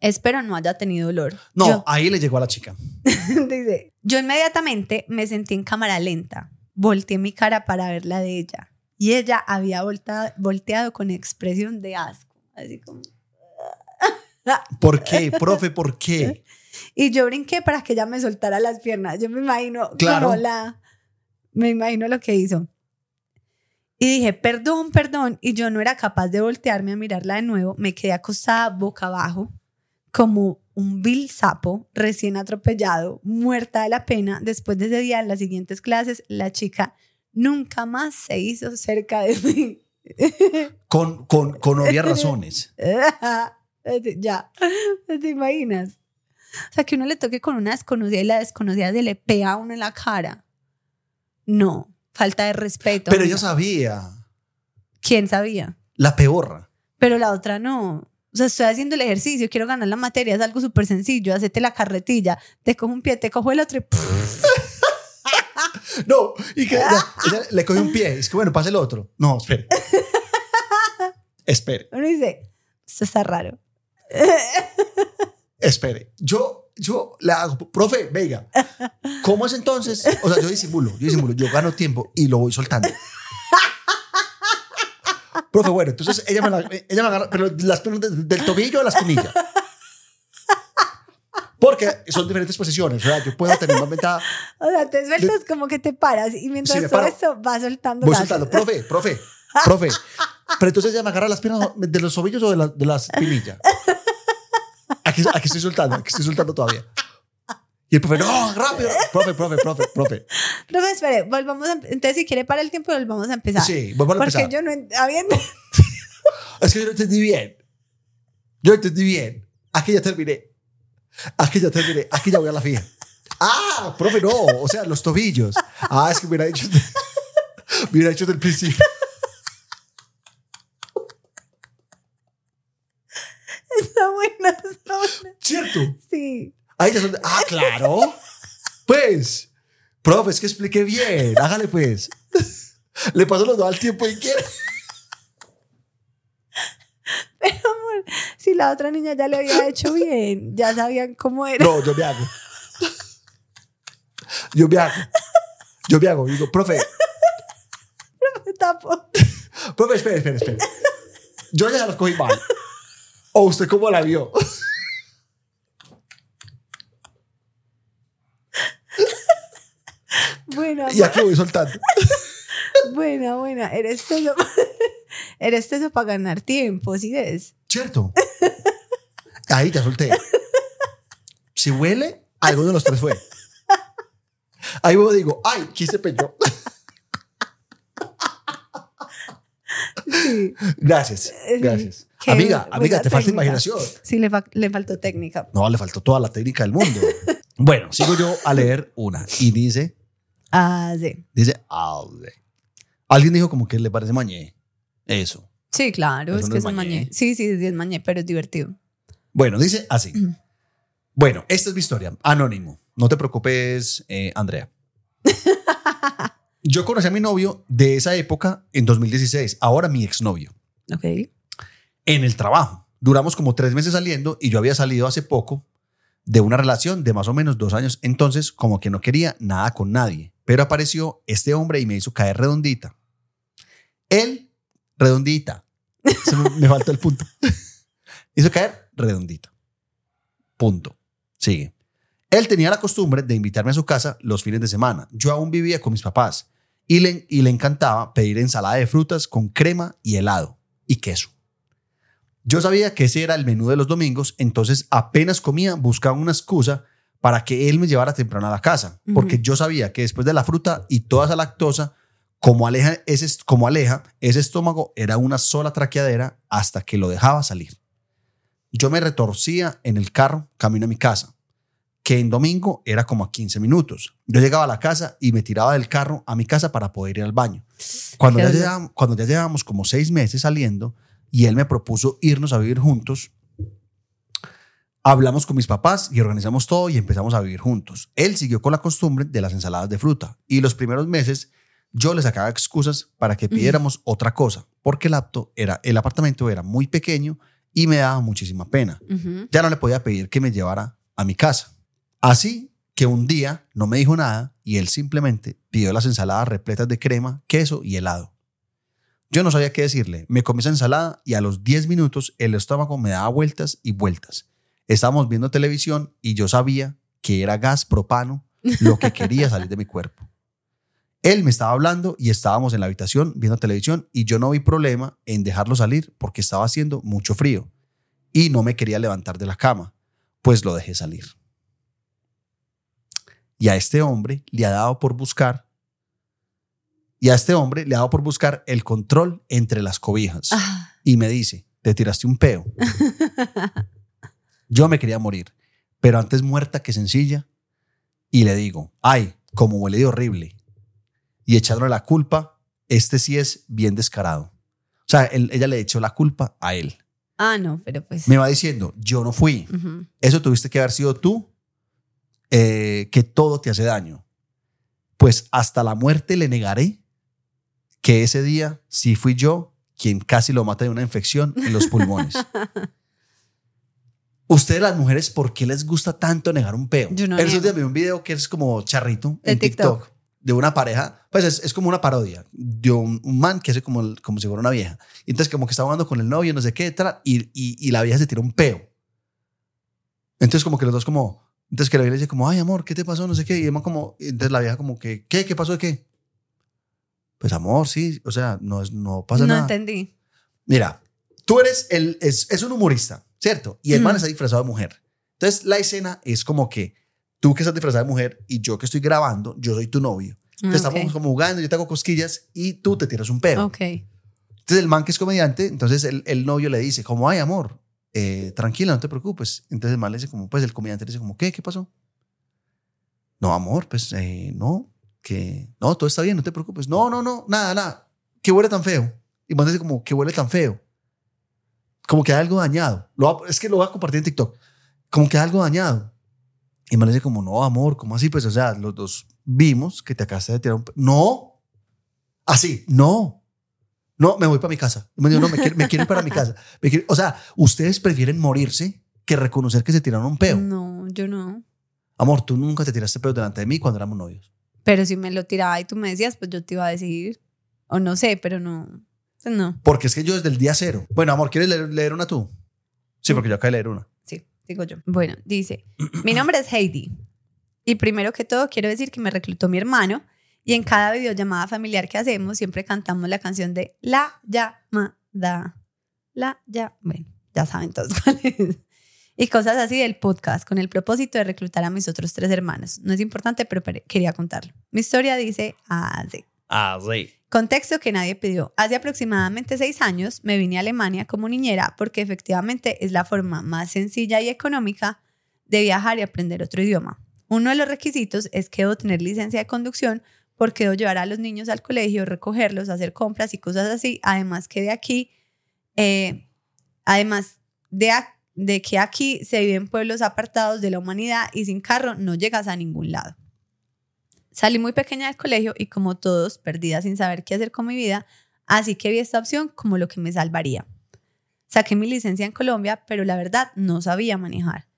Espero no haya tenido olor. No, ahí le llegó a la chica. dice, yo inmediatamente me sentí en cámara lenta. Volteé mi cara para ver la de ella. Y ella había volteado con expresión de asco. Así como... ¿Por qué, profe? ¿Por qué? Y yo brinqué para que ella me soltara las piernas. Yo me imagino claro. la... Me imagino lo que hizo. Y dije, perdón, perdón. Y yo no era capaz de voltearme a mirarla de nuevo. Me quedé acostada boca abajo, como un vil sapo recién atropellado, muerta de la pena. Después de ese día, en las siguientes clases, la chica nunca más se hizo cerca de mí. Con, con, con obvias razones. ya, ¿te imaginas? O sea, que uno le toque con una desconocida y la desconocida se le pega a uno en la cara. No falta de respeto. Pero yo sabía. ¿Quién sabía? La peor. Pero la otra no. O sea, estoy haciendo el ejercicio, quiero ganar la materia, es algo súper sencillo, hacete la carretilla, te cojo un pie, te cojo el otro y... no, y que le coge un pie, es que bueno, pasa el otro. No, espere. espere. Uno dice, esto está raro. espere, yo yo le hago, profe, venga, ¿cómo es entonces? O sea, yo disimulo, yo disimulo, yo gano tiempo y lo voy soltando. Profe, bueno, entonces ella me, ella me agarra, pero las piernas del, tobillo a la espinilla. Porque son diferentes posiciones, ¿verdad? Yo puedo tener una ventaja. O sea, te sueltas como que te paras y mientras todo esto va soltando. Voy soltando, profe, profe, profe. Pero entonces ella me agarra las piernas de los tobillos o de, la, de las espinillas. Aquí, aquí estoy soltando, aquí estoy soltando todavía. Y el profe, no, rápido. Profe, profe, profe, profe. Profe, espere, volvamos a, entonces si quiere para el tiempo, volvamos a empezar. Sí, volvamos a empezar. Porque yo no había Es que yo no entendí bien. Yo entendí bien. Aquí ya terminé. Aquí ya terminé. Aquí ya voy a la fija. Ah, profe, no. O sea, los tobillos. Ah, es que me hubiera dicho, me hubiera dicho del principio. Está buena, está buena. ¿Cierto? Sí. Ahí ya son. Ah, claro. Pues, profe, es que expliqué bien. Hágale pues. Le paso los dos al tiempo y quiere. Pero amor, si la otra niña ya le había hecho bien, ya sabían cómo era. No, yo me hago. Yo me hago. Yo me hago. Digo, profe. Profe, tapo. Profe, espere, espere, espere. Yo ya los cogí mal. ¿O usted cómo la vio? Bueno. Y aquí voy soltando. Buena, buena. Eres eso, eres eso para ganar tiempo, ¿sí ves? Cierto. Ahí te solté. Si huele, alguno de los tres fue. Ahí vos digo, ay, quise peñó. Sí. Gracias, gracias. que amiga, amiga, te falta técnica. imaginación. Sí, le, fa- le faltó técnica. No, le faltó toda la técnica del mundo. bueno, sigo yo a leer una y dice, Ah, sí. dice, "Alde". Alguien dijo como que le parece mañé. Eso. Sí, claro, Eso es no que es mañé. mañé. Sí, sí, sí, es mañé, pero es divertido. Bueno, dice así. Bueno, esta es mi historia. Anónimo. No te preocupes, eh, Andrea. Yo conocí a mi novio de esa época en 2016, ahora mi exnovio, Ok. en el trabajo. Duramos como tres meses saliendo y yo había salido hace poco de una relación de más o menos dos años. Entonces, como que no quería nada con nadie. Pero apareció este hombre y me hizo caer redondita. Él, redondita. Se me, me faltó el punto. hizo caer redondita. Punto. Sigue. Él tenía la costumbre de invitarme a su casa los fines de semana. Yo aún vivía con mis papás y le, y le encantaba pedir ensalada de frutas con crema y helado y queso. Yo sabía que ese era el menú de los domingos, entonces apenas comía, buscaba una excusa para que él me llevara temprano a la casa, porque yo sabía que después de la fruta y toda esa lactosa, como aleja, ese, como aleja, ese estómago era una sola traqueadera hasta que lo dejaba salir. Yo me retorcía en el carro camino a mi casa, que en domingo era como a 15 minutos. Yo llegaba a la casa y me tiraba del carro a mi casa para poder ir al baño. Cuando ya, dolor. llevábamos, cuando ya llevábamos como seis meses saliendo y él me propuso irnos a vivir juntos, hablamos con mis papás y organizamos todo y empezamos a vivir juntos. Él siguió con la costumbre de las ensaladas de fruta y los primeros meses yo le sacaba excusas para que pidiéramos otra cosa, porque el, apto era, el apartamento era muy pequeño y me daba muchísima pena. Ya no le podía pedir que me llevara a mi casa. Así que un día no me dijo nada y él simplemente pidió las ensaladas repletas de crema, queso y helado. Yo no sabía qué decirle. Me comí esa ensalada y a los 10 minutos el estómago me daba vueltas y vueltas. Estábamos viendo televisión y yo sabía que era gas propano lo que quería salir de mi cuerpo. Él me estaba hablando y estábamos en la habitación viendo televisión y yo no vi problema en dejarlo salir porque estaba haciendo mucho frío y no me quería levantar de la cama, pues lo dejé salir. Y a este hombre le ha dado por buscar y a este hombre le ha dado por buscar el control entre las cobijas Ah, y me dice, "Te tiraste un peo." Yo me quería morir, pero antes muerta que sencilla y le digo, "Ay, como huele de horrible." Y echándole la culpa, este sí es bien descarado. O sea, él- ella le echó la culpa a él. ah, no, pero pues. Me va diciendo, yo no fui. Ujú. Eso tuviste que haber sido tú, eh, que todo te hace daño. Pues hasta la muerte le negaré que ese día sí fui yo quien casi lo mata de una infección en los pulmones. Ustedes las mujeres, ¿por qué les gusta tanto negar un peo? Yo no esos días vi un video que es como charrito en TikTok. TikTok. de una pareja, pues es, es como una parodia de un, un man que hace como, el- como si fuera una vieja. Y entonces como que está jugando con el novio, no sé qué, tal, y, y, y la vieja se tira un peo. Entonces como que los dos como, entonces que la vieja le dice como, ay amor, ¿qué te pasó? No sé qué. Y el man como, y entonces la vieja como que, ¿qué? ¿Qué pasó de qué? Pues amor, sí, o sea, no, es- no pasa no nada. entendí. Mira, tú eres el, es, es un humorista, ¿cierto? Y el man está disfrazado de mujer. Entonces la escena es como que tú que estás disfrazada de mujer y yo que estoy grabando, yo soy tu novio. Entonces Ah, estamos como jugando, yo te hago cosquillas y tú te tiras un pedo. Ok. Entonces el man que es comediante, entonces el, el novio le dice como, ay amor, eh, tranquila, no te preocupes. Entonces el man le dice como, pues el comediante le dice como, ¿qué? ¿Qué pasó? No, amor, pues eh, no, que no, todo está bien, no te preocupes. No, no, no, nada, nada. ¿Qué huele tan feo? Y el man dice como, ¿qué huele tan feo? Como que hay algo dañado. Lo va- es que lo voy a compartir en TikTok. Como que hay algo dañado. Y le dice como, no, amor, ¿cómo así? Pues, o sea, los dos vimos que te acabaste de tirar un... No. Así, no. No, me voy para mi casa. Me dijo, no, me quiero, me quiero ir para mi casa. Me quiero- o sea, ustedes prefieren morirse que reconocer que se tiraron un peo. No, yo no. Amor, tú nunca te tiraste peo delante de mí cuando éramos novios. Pero si me lo tiraba y tú me decías, pues yo te iba a decir. O no sé, pero no. Pues no. Porque es que yo desde el día cero. Bueno, amor, ¿quieres leer, leer una tú? Sí, porque yo acabo de leer una. Sí, digo yo. Bueno, dice, mi nombre es Heidi. Y primero que todo quiero decir que me reclutó mi hermano y en cada videollamada familiar que hacemos siempre cantamos la canción de La llamada. La ya, bueno, ya saben todos cuál es. Y cosas así del podcast con el propósito de reclutar a mis otros tres hermanos. No es importante, pero quería contarlo. Mi historia dice así. Ah, sí. Contexto que nadie pidió. Hace aproximadamente seis años me vine a Alemania como niñera porque efectivamente es la forma más sencilla y económica de viajar y aprender otro idioma. Uno de los requisitos es que debo tener licencia de conducción porque debo llevar a los niños al colegio, recogerlos, hacer compras y cosas así. Además que de aquí, eh, además de, de que aquí se viven pueblos apartados de la humanidad y sin carro no llegas a ningún lado. Salí muy pequeña del colegio y como todos, perdida sin saber qué hacer con mi vida, así que vi esta opción como lo que me salvaría. Saqué mi licencia en Colombia, pero la verdad no sabía manejar.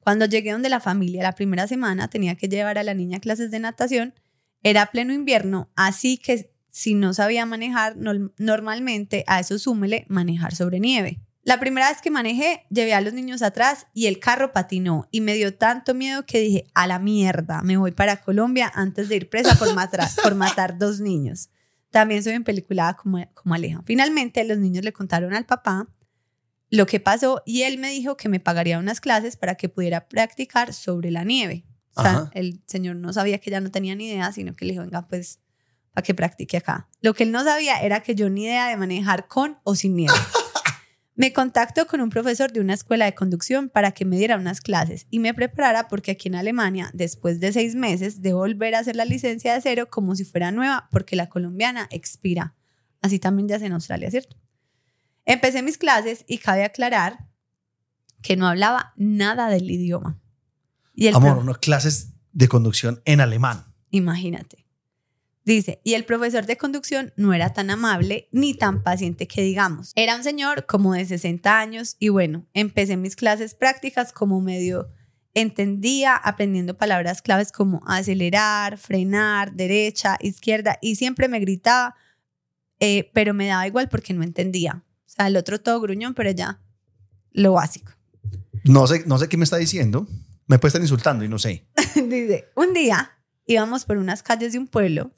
Cuando llegué donde la familia la primera semana tenía que llevar a la niña clases de natación, era pleno invierno, así que si no sabía manejar, normalmente a eso súmele manejar sobre nieve. La primera vez que manejé, llevé a los niños atrás y el carro patinó y me dio tanto miedo que dije, a la mierda, me voy para Colombia antes de ir presa por matar, por matar dos niños. También soy en película como, como Aleja. Finalmente, los niños le contaron al papá lo que pasó y él me dijo que me pagaría unas clases para que pudiera practicar sobre la nieve. O sea, el señor no sabía que ya no tenía ni idea, sino que le dijo, venga, pues, para que practique acá. Lo que él no sabía era que yo ni idea de manejar con o sin nieve. Me contactó con un profesor de una escuela de conducción para que me diera unas clases y me preparara porque aquí en Alemania, después de seis meses, debo volver a hacer la licencia de cero como si fuera nueva porque la colombiana expira. Así también ya hace en Australia, ¿cierto? Empecé mis clases y cabe aclarar que no hablaba nada del idioma. Y el Amor, unas clases de conducción en alemán. Imagínate. Dice, y el profesor de conducción no era tan amable ni tan paciente que digamos. Era un señor como de 60 años y bueno, empecé mis clases prácticas como medio entendía, aprendiendo palabras claves como acelerar, frenar, derecha, izquierda y siempre me gritaba, eh, pero me daba igual porque no entendía. O sea, el otro todo gruñón, pero ya lo básico. No sé, no sé qué me está diciendo. Me puede estar insultando y no sé. Dice, un día íbamos por unas calles de un pueblo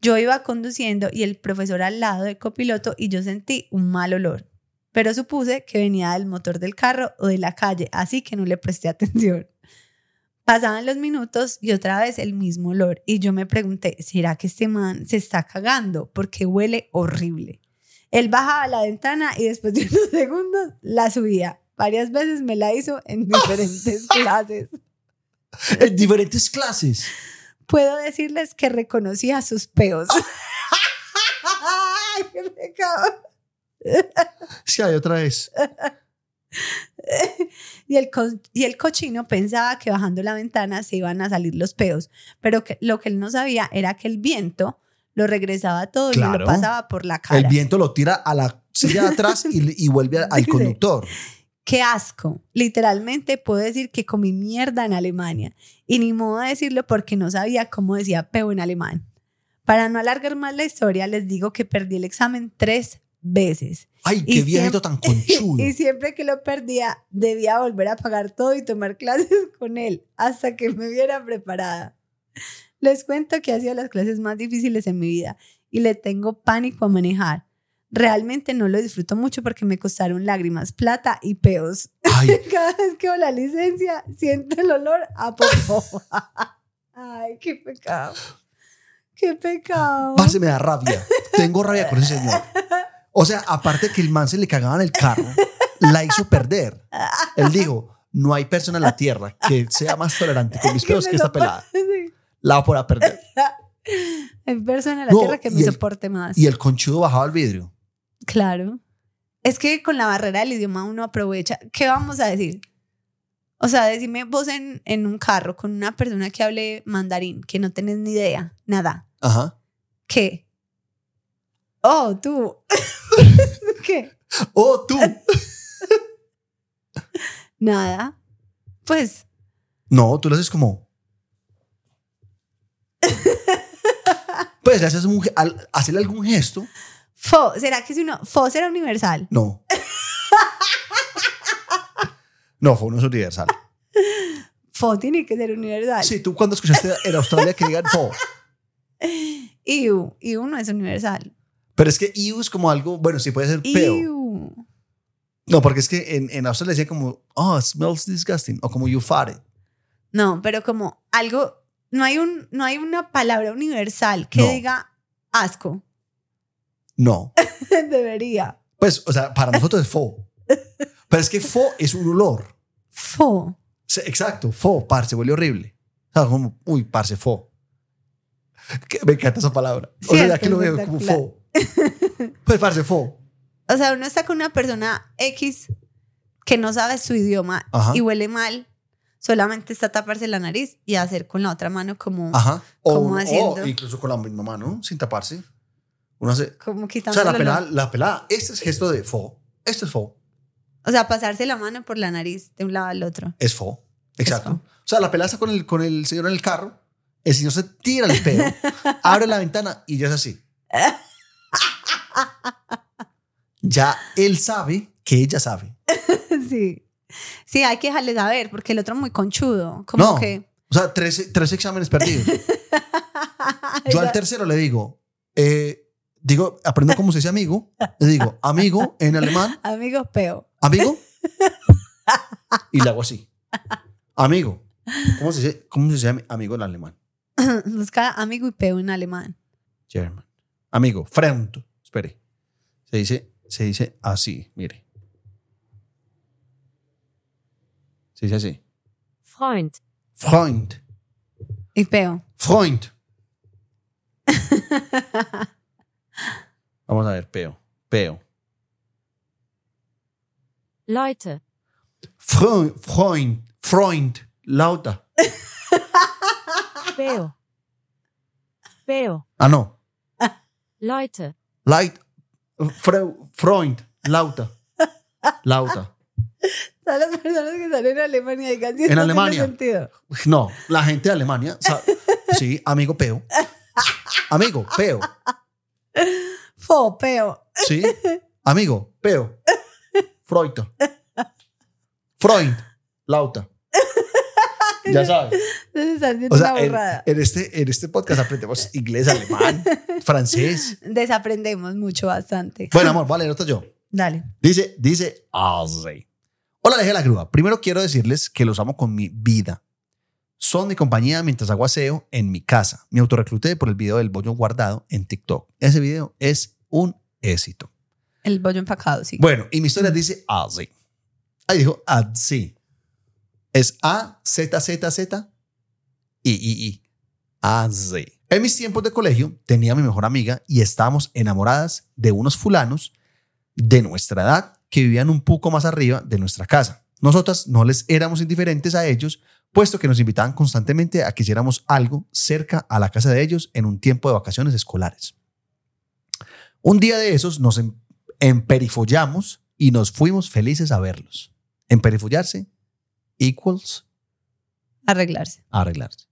yo iba conduciendo y el profesor al lado del copiloto y yo sentí un mal olor, pero supuse que venía del motor del carro o de la calle, así que no le presté atención. Pasaban los minutos y otra vez el mismo olor y yo me pregunté, ¿será que este man se está cagando? Porque huele horrible. Él bajaba la ventana y después de unos segundos la subía. Varias veces me la hizo en diferentes clases. En diferentes clases puedo decirles que reconocía sus peos. ¡Ay, qué pecado! Sí, hay otra vez. y, el y el cochino pensaba que bajando la ventana se iban a salir los peos, pero que, lo que él no sabía era que el viento lo regresaba todo y lo pasaba por la cara. El viento lo tira a la silla de atrás y, y vuelve al conductor. Qué asco. Literalmente puedo decir que comí mierda en Alemania. Y ni modo de decirlo porque no sabía cómo decía peo en alemán. Para no alargar más la historia, les digo que perdí el examen tres veces. ¡Ay, qué viejito tan conchudo! y siempre que lo perdía, debía volver a pagar todo y tomar clases con él hasta que me viera preparada. Les cuento que ha sido las clases más difíciles en mi vida y le tengo pánico a manejar realmente no lo disfruto mucho porque me costaron lágrimas, plata y peos. Cada vez que veo la licencia, siento el olor a popó. Ay, qué pecado. Qué pecado. Pase, me da rabia. Tengo rabia con ese señor. O sea, aparte que el man se le cagaba en el carro, la hizo perder. Él dijo, no hay persona en la tierra que sea más tolerante con mis peos que, esta pelada. La va a perder. Hay persona en la tierra que me soporte más. Y el conchudo bajaba el vidrio. Claro. Es que con la barrera del idioma uno aprovecha. ¿Qué vamos a decir? O sea, decime vos en, en un carro con una persona que hable mandarín, que no tenés ni idea, nada. Ajá. ¿Qué? Oh, tú. ¿Qué? Oh, tú. nada. Pues. No, tú lo haces como. pues le haces un, hacerle algún gesto Fo, ¿será que si uno, Fo será universal? No. no, Fo no es universal. Fo tiene que ser universal. Sí, tú cuando escuchaste en Australia que digan Fo. Iu, Iu no es universal. Pero es que Iu es como algo, bueno, sí puede ser peo. Iu. No, porque es que en, en Australia decía como, oh, smells disgusting, o como you fart. No, pero como algo, no hay, un, no hay una palabra universal que diga Asco. No. Debería. Pues, o sea, para nosotros es fo. Pero es que fo es un olor. Fo. Sí, Exacto, fo, parce, huele horrible. O sea, como, uy, parce, fo. Que- Me encanta esa palabra. O sea, ya que lo veo como fo. Pues, parce, fo. O sea, uno está con una persona X que no sabe su idioma Ajá. y huele mal. Solamente está a taparse la nariz y hacer con la otra mano como, Ajá. O, incluso con la misma mano, sin taparse. Uno hace. como O sea, la el pelada, olor. la pelada, este es gesto de fo. Esto es fo. O sea, pasarse la mano por la nariz de un lado al otro. Es fo. Exacto. fo. O sea, la pelada está con el, con el señor en el carro. El señor se tira el pedo, abre la ventana y ya es así. Ya él sabe que ella sabe. sí. Sí, hay que dejarle saber porque el otro es muy conchudo. Como No. que. O sea, tres, tres exámenes perdidos. Yo al tercero le digo, eh, digo, aprendo cómo se dice amigo. Le digo, amigo en alemán, Amigos, peo. amigo. Y le hago así. Amigo. ¿Cómo se dice, cómo se dice amigo en alemán? Busca amigo y peo en alemán. German. Amigo, Freund. Espere. Se dice, se dice así, mire. Se dice así. Freund, Freund. Y peo. Freund. Vamos a ver, peo. Peo. Leute, Freund. Freund. Freund. Lauta. Beo. Beo, Ah, no. Leute, Light. Fre- Freund. Lauta. Lauta. Todas las personas que salen en Alemania digan si En tiene Alemania. sentido. No, la gente de Alemania. Sí, amigo peo. Amigo, peo. Fo, peo. Sí. Amigo, peo. Freud. Freund. Lauta. Ya sabes. O sea, en, en este, en este podcast aprendemos inglés, alemán, francés. Desaprendemos mucho, bastante. Bueno, amor, vale, otro yo. Dale. Dice, dice. Hola, dejé la grúa. Primero quiero decirles que los amo con mi vida. Son mi compañía mientras hago aseo en mi casa. Me autorrecluté por el video del bollo guardado en TikTok. Ese video es un éxito. El bollo empacado, sí. Bueno, y mi historia dice así. Ahí dijo así. Es A, Z, Z, Z, I, I, I. Así. En mis tiempos de colegio tenía a mi mejor amiga y estábamos enamoradas de unos fulanos de nuestra edad que vivían un poco más arriba de nuestra casa. Nosotras no les éramos indiferentes a ellos, puesto que nos invitaban constantemente a que hiciéramos algo cerca a la casa de ellos en un tiempo de vacaciones escolares. Un día de esos nos em- emperifollamos y nos fuimos felices a verlos. Emperifollarse equals Arreglarse. arreglarse.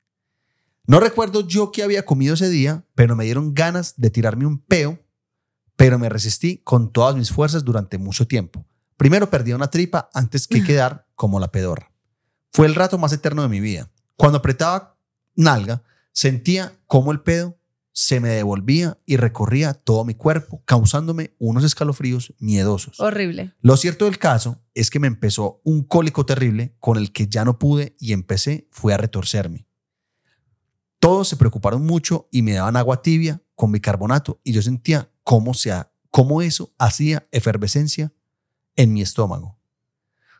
No recuerdo yo qué había comido ese día, pero me dieron ganas de tirarme un peo, pero me resistí con todas mis fuerzas durante mucho tiempo. Primero perdí una tripa antes que quedar como la pedorra. Fue el rato más eterno de mi vida. Cuando apretaba nalga, sentía como el pedo se me devolvía y recorría todo mi cuerpo, causándome unos escalofríos miedosos. Horrible. Lo cierto del caso es que me empezó un cólico terrible con el que ya no pude y empecé fue a retorcerme. Todos se preocuparon mucho y me daban agua tibia con bicarbonato y yo sentía cómo, se cómo eso hacía efervescencia en mi estómago.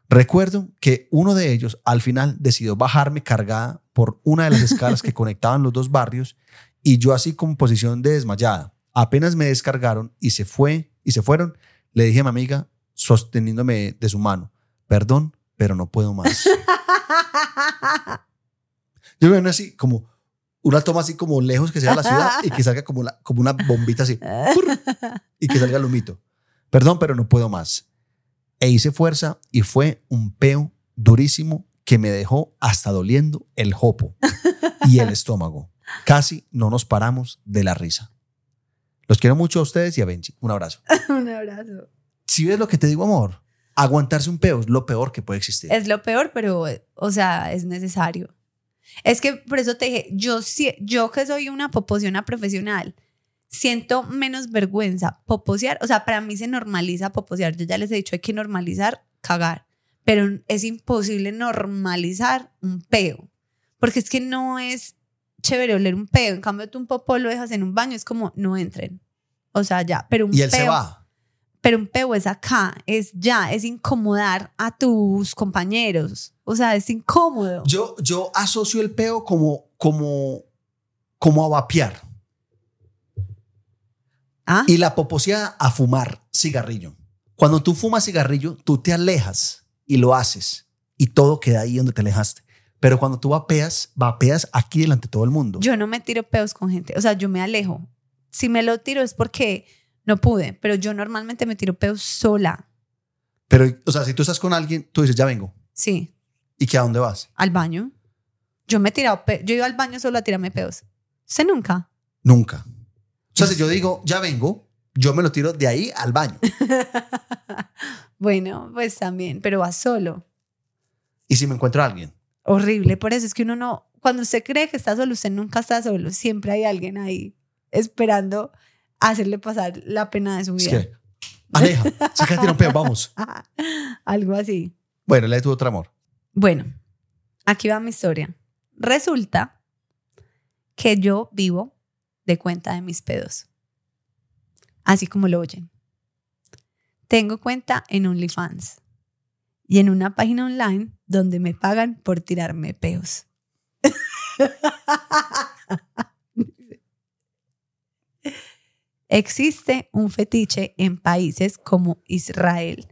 Recuerdo que uno de ellos al final decidió bajarme cargada por una de las escalas que conectaban los dos barrios y yo así con posición de desmayada. Apenas me descargaron y se fue y se fueron, le dije a mi amiga sosteniéndome de su mano, "Perdón, pero no puedo más." Yo me ven así como una toma así como lejos que sea la ciudad y que salga como, la- como una bombita así y que salga el humito. Perdón, pero no puedo más. E hice fuerza y fue un peo durísimo que me dejó hasta doliendo el jopo y el estómago. Casi no nos paramos de la risa. Los quiero mucho a ustedes y a Benji. Un abrazo. Un abrazo. Si ves lo que te digo, amor, aguantarse un peo es lo peor que puede existir. Es lo peor, pero, o sea, es necesario. Es que por eso te dije, yo, sí- yo que soy una poposiona profesional, siento menos vergüenza poposear. O sea, para mí se normaliza poposear. Yo ya les he dicho, hay que normalizar cagar. Pero es imposible normalizar un peo. Porque es que no es, chévere oler un peo. En cambio, tú un popó lo dejas en un baño, es como, no entren. O sea, ya, pero un Y él peo, se va. pero un peo es acá, es ya, es incomodar a tus compañeros. O sea, es incómodo. Yo, yo asocio el peo como, como, como a vapear ¿Ah? y la poposía a fumar cigarrillo. Cuando tú fumas cigarrillo, tú te alejas y lo haces y todo queda ahí donde te alejaste. Pero cuando tú vapeas, vapeas aquí delante de todo el mundo. Yo no me tiro peos con gente, o sea, yo me alejo. Si me lo tiro es porque no pude, pero yo normalmente me tiro peos sola. Pero, o sea, si tú estás con alguien, tú dices, ya vengo. Sí, ¿Y que a dónde vas? al baño. Yo me he tirado, yo iba al baño solo a tirarme peos. ¿Usted nunca? Nunca. O sea, si yo digo, ya vengo, yo me lo tiro de ahí al baño. bueno, pues también, pero va solo. Y si me encuentro a alguien. Horrible, por eso es que uno no, cuando usted cree que está solo, usted nunca está solo, siempre hay alguien ahí esperando hacerle pasar la pena de su vida. que, aleja, tiro un peo, vamos. Algo así. Bueno, lee tu otro amor. Bueno, aquí va mi historia. Resulta que yo vivo de cuenta de mis pedos. Así como lo oyen. Tengo cuenta en OnlyFans y en una página online donde me pagan por tirarme peos. Existe un fetiche en países como Israel,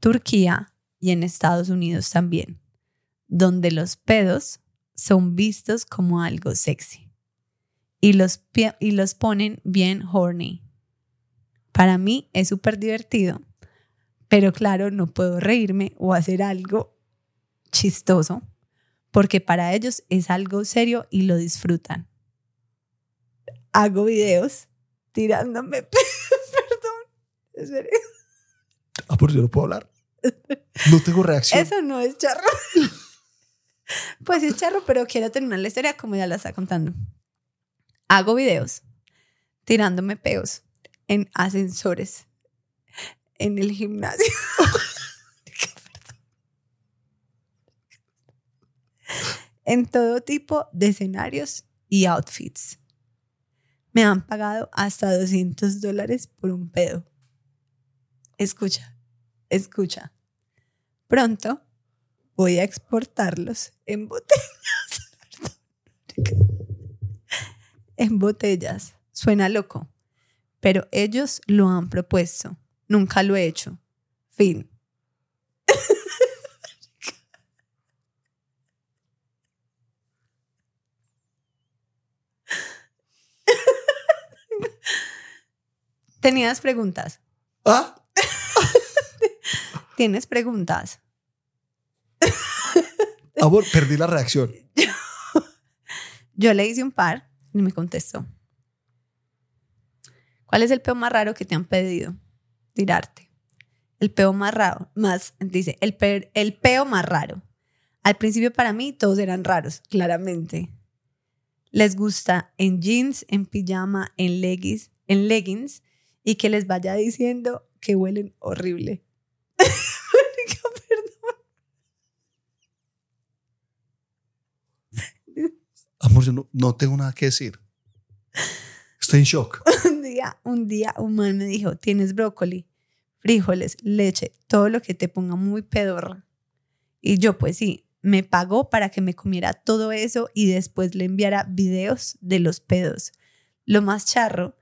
Turquía y en Estados Unidos también donde los pedos son vistos como algo sexy y los, y los ponen bien horny. Para mí es súper divertido, pero claro, no puedo reírme o hacer algo chistoso porque para ellos es algo serio y lo disfrutan. Hago videos tirándome, perdón, espere. Ah, por yo no puedo hablar. No tengo reacción. Eso no es charro. pues es charro, pero quiero terminar la historia como ya la está contando. Hago videos tirándome peos en ascensores en el gimnasio. en todo tipo de escenarios y outfits. Me han pagado hasta 200 dólares por un pedo. Escucha, escucha. Pronto voy a exportarlos en botellas. en botellas. Suena loco, pero ellos lo han propuesto. Nunca lo he hecho. Fin. ¿Tenías preguntas? Ah, ¿Tienes preguntas? amor, perdí la reacción. Yo le hice un par y me contestó. ¿Cuál es el peo más raro que te han pedido? Tirarte. El peo más raro, más, dice, el, el peo más raro. Al principio para mí todos eran raros, claramente. Les gusta en jeans, en pijama, en leggings, en leggings y que les vaya diciendo que huelen horrible. Marica, perdón. No tengo nada que decir. Estoy en shock. un día, un día un man me dijo, tienes brócoli, frijoles, leche, todo lo que te ponga muy pedorra. Y yo pues sí, me pagó para que me comiera todo eso y después le enviara videos de los pedos. Lo más charro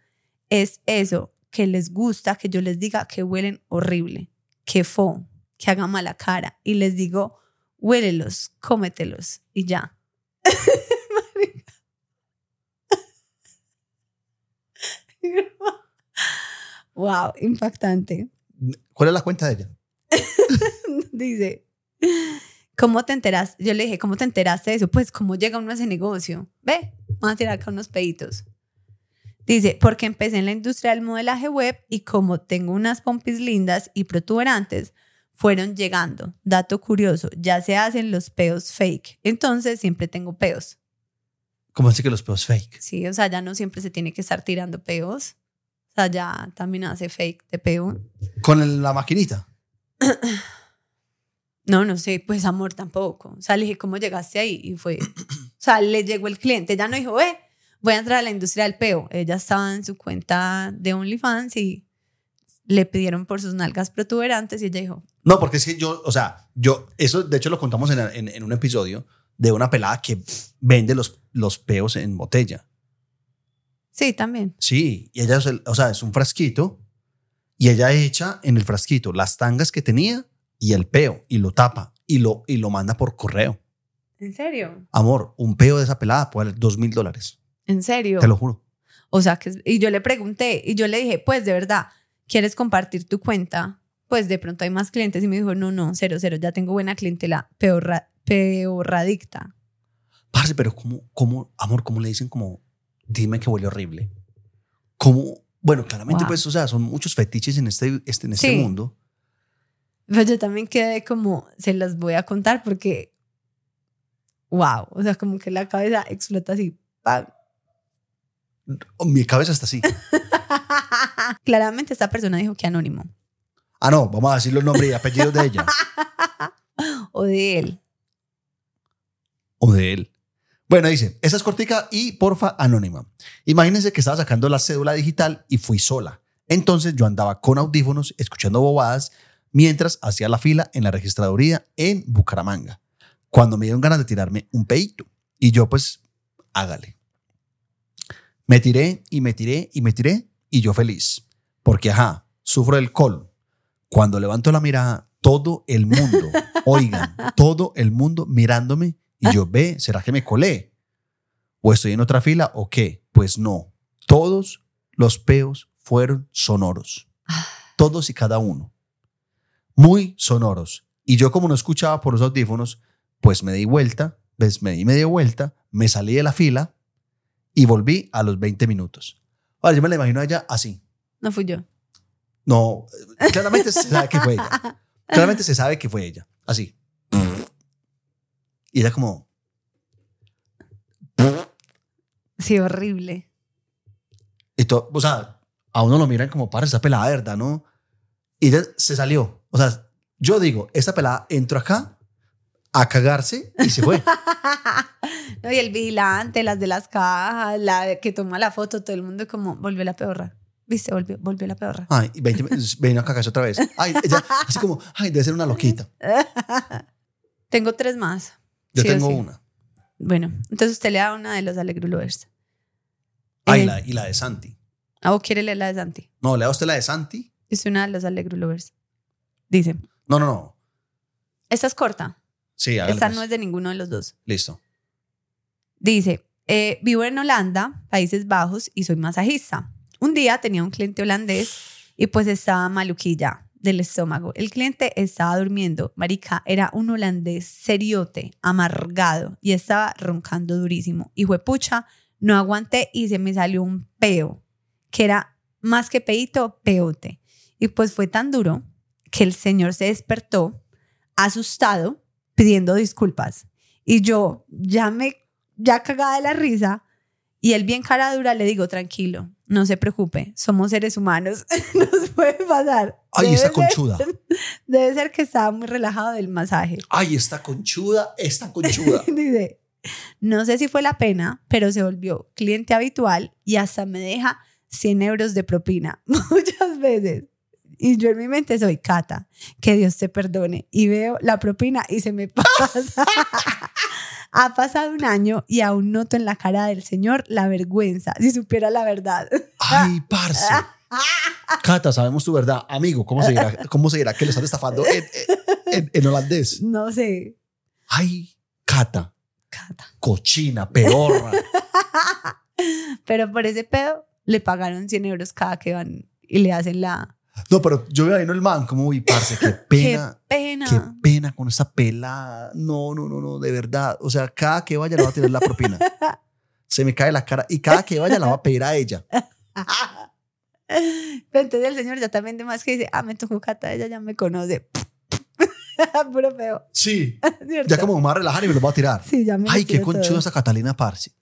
es eso, que les gusta que yo les diga que huelen horrible, que fo, que haga mala cara y les digo, huélelos, cómetelos y ya. wow, impactante. ¿Cuál es la cuenta de ella? Dice, ¿cómo te enteraste? Yo le dije, ¿cómo te enteraste de eso? Pues, ¿cómo llega uno a ese negocio? Ve, vamos a tirar acá unos peditos. Dice, porque empecé en la industria del modelaje web y como tengo unas pompis lindas y protuberantes, fueron llegando. Dato curioso, ya se hacen los peos fake. Entonces, siempre tengo peos. ¿Cómo así que los peos fake? Sí, o sea, ya no siempre se tiene que estar tirando peos. O sea, ya también hace fake de peo. Con el- la maquinita. No, no sé, pues amor tampoco. O sea, le dije, ¿cómo llegaste ahí? Y fue sea, le llegó el cliente. Ella no dijo, eh, voy a entrar a la industria del peo. Ella estaba en su cuenta de OnlyFans y le pidieron por sus nalgas protuberantes y ella dijo, No, porque es que yo, o sea, yo, eso de hecho lo contamos en, en- en un episodio de una pelada que vende los, los peos en botella. sí, también. Sí, y ella, o sea, es un frasquito y ella echa en el frasquito las tangas que tenía y el peo y lo tapa y lo, y lo manda por correo. ¿En serio? Amor, un peo de esa pelada puede valer dos mil dólares. ¿En serio? Te lo juro. O sea, que, y yo le pregunté y yo le dije, pues de verdad, ¿quieres compartir tu cuenta? Pues de pronto hay más clientes y me dijo, no, no, cero, cero, ya tengo buena clientela, peor, peorradicta. Parce, pero ¿cómo, cómo, amor, cómo le dicen como, dime que huele horrible? ¿Cómo? Bueno, claramente, Wow. pues, o sea, son muchos fetiches en este, este, en este Sí. mundo. Pero yo también quedé como, se las voy a contar porque, wow, o sea, como que la cabeza explota así. ¡pam! Oh, Mi cabeza está así. Claramente esta persona dijo que anónimo. Ah, no, vamos a decir los nombres y apellidos de ella O de él. O de él. Bueno, dice, esa es cortica y porfa anónima. Imagínense que estaba sacando la cédula digital y fui sola. Entonces yo andaba con audífonos escuchando bobadas mientras hacía la fila en la registraduría en Bucaramanga. Cuando me dieron ganas de tirarme un peito. Y yo pues, hágale. Me tiré y me tiré y me tiré y yo feliz. Porque, ajá, sufro del colon. Cuando levanto la mirada, todo el mundo, oigan, todo el mundo mirándome y yo, ve, ¿será que me colé? ¿O estoy en otra fila o qué? Pues no. Todos los peos fueron sonoros. Todos y cada uno. Muy sonoros. Y yo como no escuchaba por los audífonos, pues me di vuelta, ves, me di media vuelta, me salí de la fila y volví a los 20 minutos. Ahora, yo me la imagino a ella así. No fui yo. No, claramente se sabe que fue ella. Claramente se sabe que fue ella. Así. Y era como, Sí, horrible. y todo, o sea, a uno lo miran como, para esa pelada, ¿verdad? ¿No? Y ella se salió. O sea, yo digo, esta pelada entró acá a cagarse y se fue. No, y el vigilante, las de las cajas, la que toma la foto, todo el mundo como, volvió la peorra. ¿Viste? Volvió, volvió la peorra. Ay, y 20 minutos, ven a cagarse otra vez. Ay, ella, así como, ay, debe ser una loquita. Tengo tres más. Yo Sí tengo sí. una. Bueno, entonces usted le da una de los Alegrulovers. Ay, Eh, la, y la de Santi. ¿O quiere leer la de Santi? No, le da usted la de Santi. Es una de los Alegrulovers. Dice, No, no, no. esta es corta. Sí, Esta pues. no es de ninguno de los dos. Listo. Dice, eh, vivo en Holanda, Países Bajos, y soy masajista. Un día tenía un cliente holandés y pues estaba maluquilla del estómago. El cliente estaba durmiendo. Marica, era un holandés seriote, amargado, y estaba roncando durísimo. Y pucha, no aguanté y se me salió un peo, que era más que peito, peote. Y pues fue tan duro que el señor se despertó asustado pidiendo disculpas. Y yo ya me, ya cagada de la risa, y él bien cara dura le digo, tranquilo, no se preocupe, somos seres humanos, nos puede pasar. Ay, Debe ser- conchuda. Debe ser que estaba muy relajado del masaje. Ay, esta conchuda, esta conchuda. Dice, no sé si fue la pena, pero se volvió cliente habitual y hasta me deja 100 euros de propina muchas veces. Y yo en mi mente soy Cata, que Dios te perdone. Y veo la propina y se me pasa. Ha pasado un año y aún noto en la cara del Señor la vergüenza, si supiera la verdad. Ay, parce. Cata, sabemos tu verdad. Amigo, ¿cómo se dirá, cómo se dirá que le están estafando en, en- en holandés? No sé, Ay, Cata, Cata. cochina, pedorra. Pero por ese pedo le pagaron 100 euros cada que van y le hacen la... No, pero yo me imagino el man como, uy, parce, qué pena. ¡Qué pena! Qué pena con esta pelada. No, no, no, no, de verdad. O sea, cada que vaya le va a tirar la propina. Se me cae la cara y cada que vaya la va a pedir a ella. Pero entonces el señor ya también de más que dice, ah, me tocó Cata, ella ya me conoce. Puro feo. Sí. ¿cierto? Ya como me va a relajar y me lo va a tirar. Sí, ya me Ay, qué conchuda esa Catalina Parsi.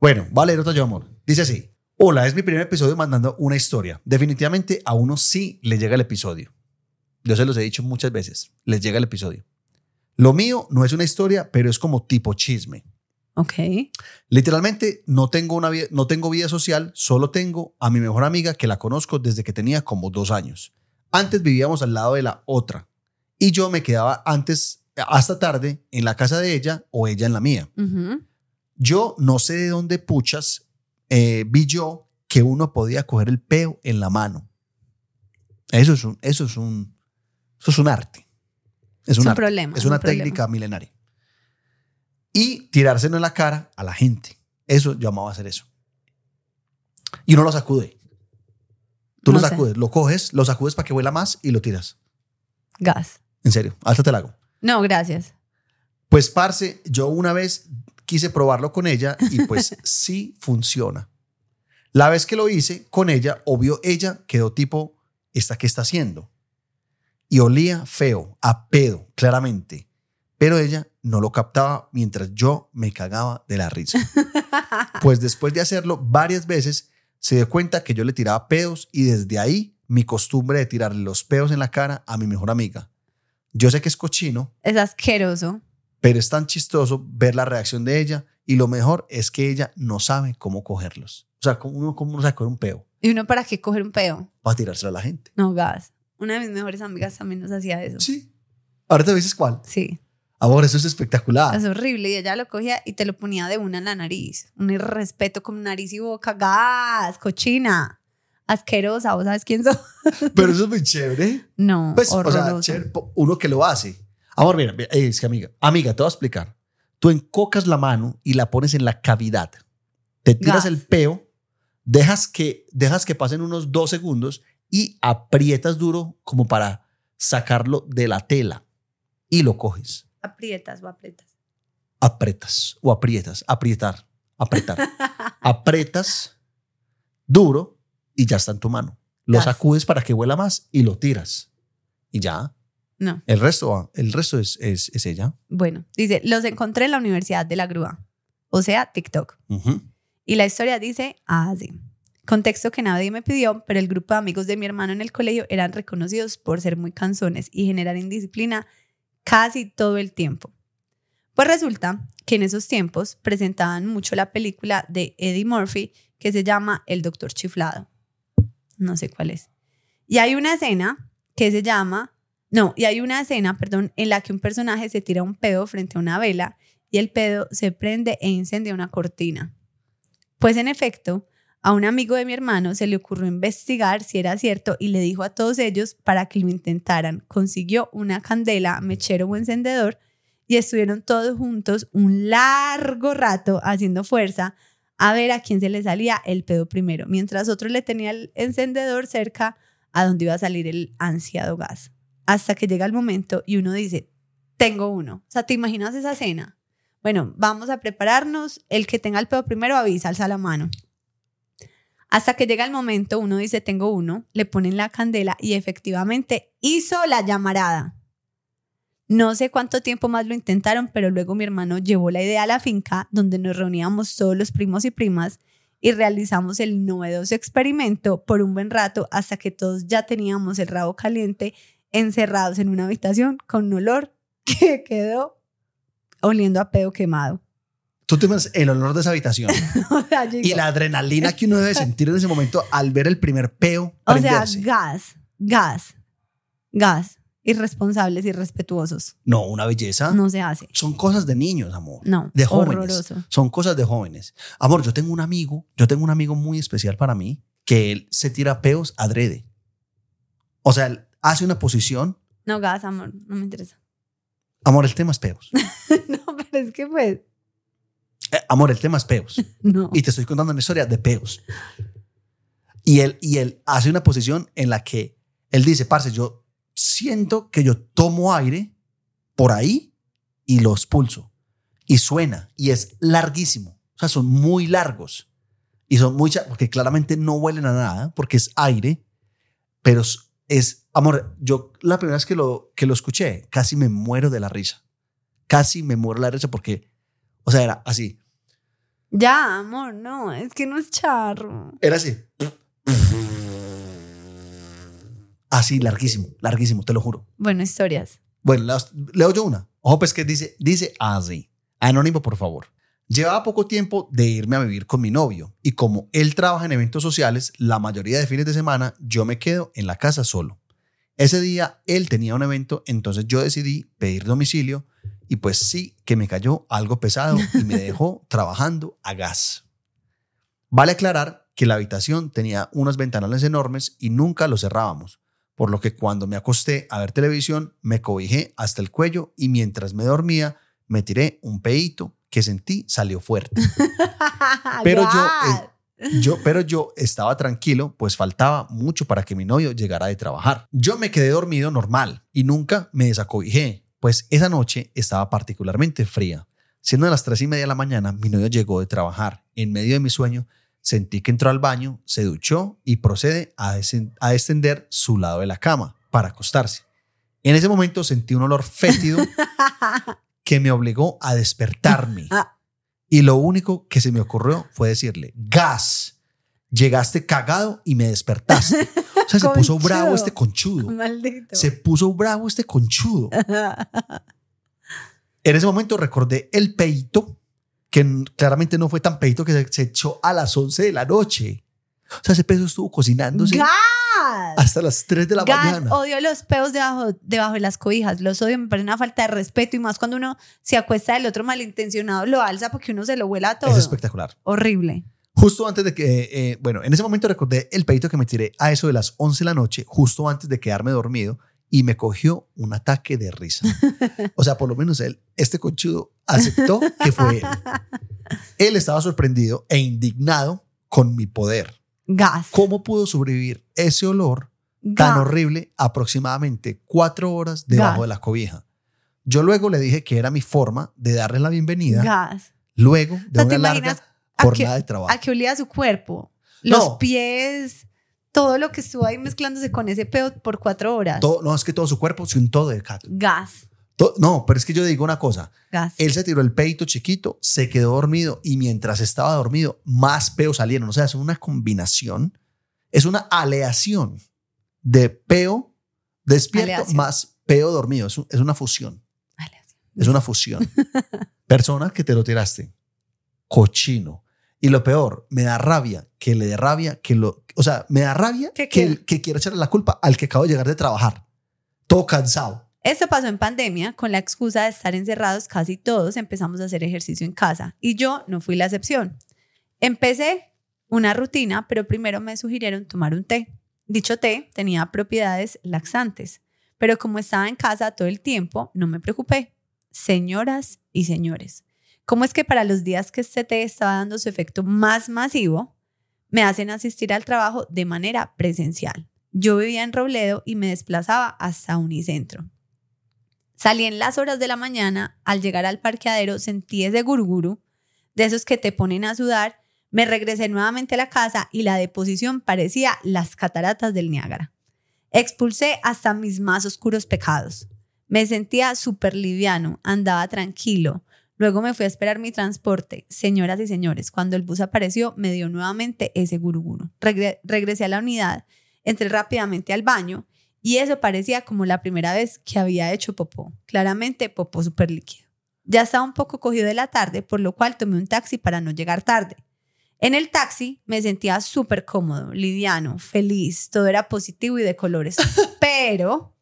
Bueno, va a leer otro yo, amor. Dice así. Hola, es mi primer episodio mandando una historia. Definitivamente a uno sí le llega el episodio. Yo se los he dicho muchas veces. Les llega el episodio. Lo mío no es una historia, pero es como tipo chisme. Ok. Literalmente no tengo, una vida, no tengo vida social, solo tengo a mi mejor amiga que la conozco desde que tenía como dos años. Antes vivíamos al lado de la otra y yo me quedaba antes hasta tarde en la casa de ella o ella en la mía. Ujú. Yo no sé de dónde puchas eh, vi yo que uno podía coger el peo en la mano. Eso es un, eso es un, eso es un arte. Es, Es un arte. problema, Es es una un problema. técnica milenaria. Y tirárselo en la cara a la gente. Eso yo amaba hacer eso. Y uno lo sacude. Tú No lo sé. sacudes, lo coges, lo sacudes para que huela más y lo tiras. Gas. En serio, hasta te la hago. No, gracias. Pues, parce, yo una vez quise probarlo con ella y pues sí funciona. La vez que lo hice con ella, obvio, ella quedó tipo, ¿esta qué está haciendo? Y olía feo, a pedo, claramente. Pero ella no lo captaba mientras yo me cagaba de la risa. Pues después de hacerlo varias veces, se dio cuenta que yo le tiraba pedos y desde ahí mi costumbre de tirarle los pedos en la cara a mi mejor amiga. Yo sé que es cochino, Es asqueroso. Pero es tan chistoso ver la reacción de ella y lo mejor es que ella no sabe cómo cogerlos. O sea, ¿cómo uno, cómo sabe coger un peo ¿Y uno para qué coger un peo? para tirárselo a la gente? No, gas. Una de mis mejores amigas también nos hacía eso. Sí. Ahora te dices cuál. Sí. Amor, eso es espectacular. Es horrible. Y ella lo cogía y te lo ponía de una en la nariz. Un irrespeto con nariz y boca. Gas, cochina. Asquerosa. ¿Vos sabes quién sos? Pero eso es muy chévere. No, Pues, o sea, horroroso. chévere, uno que lo hace. Amor, mira, eh, es que amiga, amiga, te voy a explicar. Tú encocas la mano y la pones en la cavidad. Te tiras el peo, dejas que, dejas que pasen unos dos segundos y aprietas duro como para sacarlo de la tela y lo coges. Aprietas o aprietas. Apretas o aprietas, aprietar, apretar. Apretas duro y ya está en tu mano. Lo sacudes para que huela más y lo tiras. Y ya. No. El resto, el resto es, es, es ella. Bueno, dice, los encontré en la Universidad de la Grúa. O sea, TikTok. Y la historia dice así. Contexto que nadie me pidió, pero el grupo de amigos de mi hermano en el colegio eran reconocidos por ser muy canzones y generar indisciplina casi todo el tiempo. Pues resulta que en esos tiempos presentaban mucho la película de Eddie Murphy que se llama El Doctor Chiflado. No sé cuál es. Y hay una escena que se llama, no, y hay una escena, perdón, en la que un personaje se tira un pedo frente a una vela y el pedo se prende e incendia una cortina. Pues en efecto, a un amigo de mi hermano se le ocurrió investigar si era cierto y le dijo a todos ellos para que lo intentaran. Consiguió una candela, mechero o encendedor y estuvieron todos juntos un largo rato haciendo fuerza a ver a quién se le salía el pedo primero, mientras otro le tenía el encendedor cerca a donde iba a salir el ansiado gas. Hasta que llega el momento y uno dice, tengo uno. O sea, ¿te imaginas esa escena? Bueno, vamos a prepararnos. El que tenga el pedo primero avisa, alza la mano. Hasta que llega el momento, uno dice, tengo uno, le ponen la candela y efectivamente hizo la llamarada. No sé cuánto tiempo más lo intentaron, pero luego mi hermano llevó la idea a la finca donde nos reuníamos todos los primos y primas y realizamos el novedoso experimento por un buen rato hasta que todos ya teníamos el rabo caliente encerrados en una habitación con un olor que quedó oliendo a pedo quemado. Tú te imaginas el olor de esa habitación O sea, yo y digo, la adrenalina que uno debe sentir en ese momento al ver el primer peo o sea, prenderse. gas, gas, gas. Irresponsables, irrespetuosos. no, una belleza. No se hace. Son cosas de niños, amor. No, de jóvenes. horroroso. Son cosas de jóvenes. Amor, yo tengo un amigo, yo tengo un amigo muy especial para mí que él se tira peos adrede. O sea, hace una posición. No, gas, amor, no me interesa. Amor, el tema es peos. no, pero es que pues, Eh, amor, el tema es peos. no. Y te estoy contando una historia de peos. Y él, y él hace una posición en la que él dice, parce, yo siento que yo tomo aire por ahí y lo expulso. Y suena. Y es larguísimo. O sea, son muy largos. Y son muy... cha- Porque claramente no huelen a nada, porque es aire. Pero es... amor, yo la primera vez que lo, que lo escuché, casi me muero de la risa. Casi me muero de la risa porque... O sea, era así. Ya, amor, no, es que no es charro. Era así. Así, larguísimo, larguísimo, te lo juro. Bueno, historias. Bueno, leo, leo yo una. Ojo, pues que dice, dice así. Anónimo, por favor. Llevaba poco tiempo de irme a vivir con mi novio y como él trabaja en eventos sociales, la mayoría de fines de semana yo me quedo en la casa solo. Ese día él tenía un evento, entonces yo decidí pedir domicilio y pues sí que me cayó algo pesado y me dejó trabajando a gas. Vale aclarar que la habitación tenía unos ventanales enormes y nunca los cerrábamos, por lo que cuando me acosté a ver televisión me cobijé hasta el cuello y mientras me dormía me tiré un peito que sentí salió fuerte. Pero yo, eh, yo, pero yo estaba tranquilo, pues faltaba mucho para que mi novio llegara de trabajar. Yo me quedé dormido normal y nunca me desacobijé, pues esa noche estaba particularmente fría. Siendo de las tres y media de la mañana, mi novio llegó de trabajar. En medio de mi sueño, sentí que entró al baño, se duchó y procede a, a extender su lado de la cama para acostarse. En ese momento sentí un olor fétido que me obligó a despertarme. Ah. Y lo único que se me ocurrió fue decirle, gas, llegaste cagado y me despertaste. O sea, se puso bravo este conchudo. Maldito. Se puso bravo este conchudo. En ese momento recordé el peito, que claramente no fue tan peito que se, se echó a las 11 de la noche. O sea, ese peso estuvo cocinándose ¡Gas! Hasta las 3 de la Gas, mañana. odio los peos debajo, debajo de las cobijas. Los odio, me parece una falta de respeto. Y más cuando uno se acuesta del otro malintencionado, lo alza porque uno se lo vuela todo. Es espectacular. Horrible. Justo antes de que, eh, bueno, en ese momento recordé el peito que me tiré a eso de las 11 de la noche, justo antes de quedarme dormido, y me cogió un ataque de risa. O sea, por lo menos él, este conchudo, aceptó que fue él. Él estaba sorprendido e indignado con mi poder. Gas. ¿Cómo pudo sobrevivir ese olor tan Gas. horrible aproximadamente cuatro horas debajo Gas. de la cobija? Yo luego le dije que era mi forma de darle la bienvenida Gas. luego de ¿te una larga jornada de trabajo. ¿A qué olía su cuerpo? Los No. pies, todo lo que estuvo ahí mezclándose con ese peo por cuatro horas. Todo- no, es que todo su cuerpo, sin todo de caca. Gas. No, pero es que yo digo una cosa. Gas. Él se tiró el peito chiquito, se quedó dormido y mientras estaba dormido, más peos salieron. O sea, es una combinación, es una aleación de peo despierto Aleación. más peo dormido. Es, un- es una fusión. Es una fusión. Persona que te lo tiraste. Cochino. Y lo peor, me da rabia que le dé rabia que lo. O sea, me da rabia ¿Qué que, que quiera echarle la culpa al que acabo de llegar de trabajar. Todo cansado. Esto pasó en pandemia, con la excusa de estar encerrados casi todos empezamos a hacer ejercicio en casa y yo no fui la excepción. Empecé una rutina, pero primero me sugirieron tomar un té. Dicho té tenía propiedades laxantes, pero como estaba en casa todo el tiempo, no me preocupé. Señoras y señores, ¿cómo es que para los días que este té estaba dando su efecto más masivo, me hacen asistir al trabajo de manera presencial? Yo vivía en Robledo y me desplazaba hasta Unicentro. Salí en las horas de la mañana, al llegar al parqueadero sentí ese gurguru, de esos que te ponen a sudar, me regresé nuevamente a la casa y la deposición parecía las cataratas del Niágara. Expulsé hasta mis más oscuros pecados. Me sentía súper liviano, andaba tranquilo. Luego me fui a esperar mi transporte. Señoras y señores, cuando el bus apareció, me dio nuevamente ese guruguru. Regre- regresé a la unidad, entré rápidamente al baño y eso parecía como la primera vez que había hecho popó. Claramente popó súper líquido. Ya estaba un poco cogido de la tarde, por lo cual tomé un taxi para no llegar tarde. En el taxi me sentía súper cómodo, liviano, feliz, todo era positivo y de colores. Pero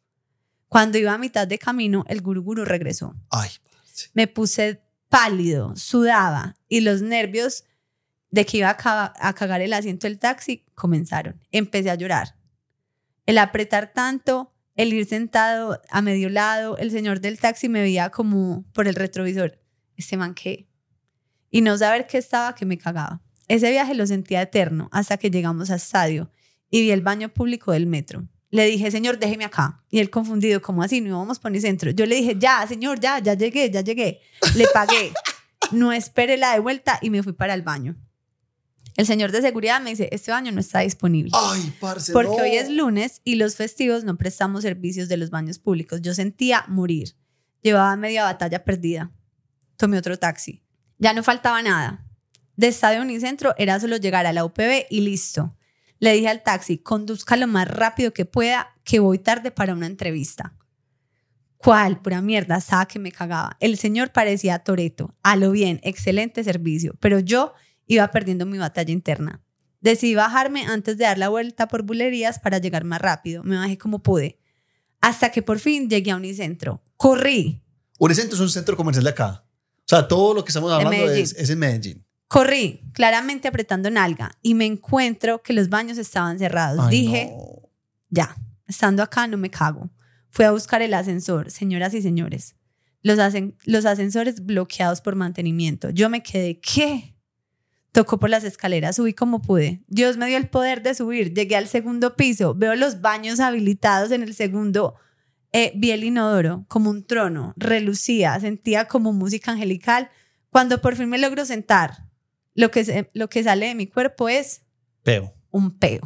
cuando iba a mitad de camino, el guruguru regresó. Ay, Me puse pálido, sudaba y los nervios de que iba a, ca- a cagar el asiento del taxi comenzaron. Empecé a llorar. El apretar tanto, el ir sentado a medio lado, el señor del taxi me veía como por el retrovisor. Este man qué. Y no saber qué estaba que me cagaba. Ese viaje lo sentía eterno hasta que llegamos a estadio y vi el baño público del metro. Le dije, señor, déjeme acá. Y él confundido, ¿cómo así? No íbamos por ni centro. Yo le dije, ya, señor, ya, ya llegué, ya llegué. Le pagué. No esperé la de vuelta y me fui para el baño. El señor de seguridad me dice, este baño no está disponible. ay, parce, Porque no. hoy es lunes y los festivos no prestamos servicios de los baños públicos. Yo sentía morir. Llevaba media batalla perdida. Tomé otro taxi. Ya no faltaba nada. De Estadio Unicentro era solo llegar a la UPB y listo. Le dije al taxi, conduzca lo más rápido que pueda, que voy tarde para una entrevista. ¿Cuál? Pura mierda, estaba que me cagaba. El señor parecía Toreto. A lo bien, excelente servicio. Pero yo iba perdiendo mi batalla interna. Decidí bajarme antes de dar la vuelta por bulerías para llegar más rápido. Me bajé como pude. Hasta que por fin llegué a Unicentro. Corrí, Unicentro es un centro comercial de acá. O sea, todo lo que estamos hablando es, es en Medellín. corrí, claramente apretando nalga. Y me encuentro que los baños estaban cerrados. Ay, Dije, no. ya, estando acá no me cago. Fui a buscar el ascensor, señoras y señores. Los, ascen- los ascensores bloqueados por mantenimiento. Yo me quedé, ¿qué? Tocó por las escaleras, subí como pude. Dios me dio el poder de subir. Llegué al segundo piso, veo los baños habilitados en el segundo. Eh, vi el inodoro como un trono, relucía, sentía como música angelical. Cuando por fin me logro sentar, lo que, se- lo que sale de mi cuerpo es Peo. un peo.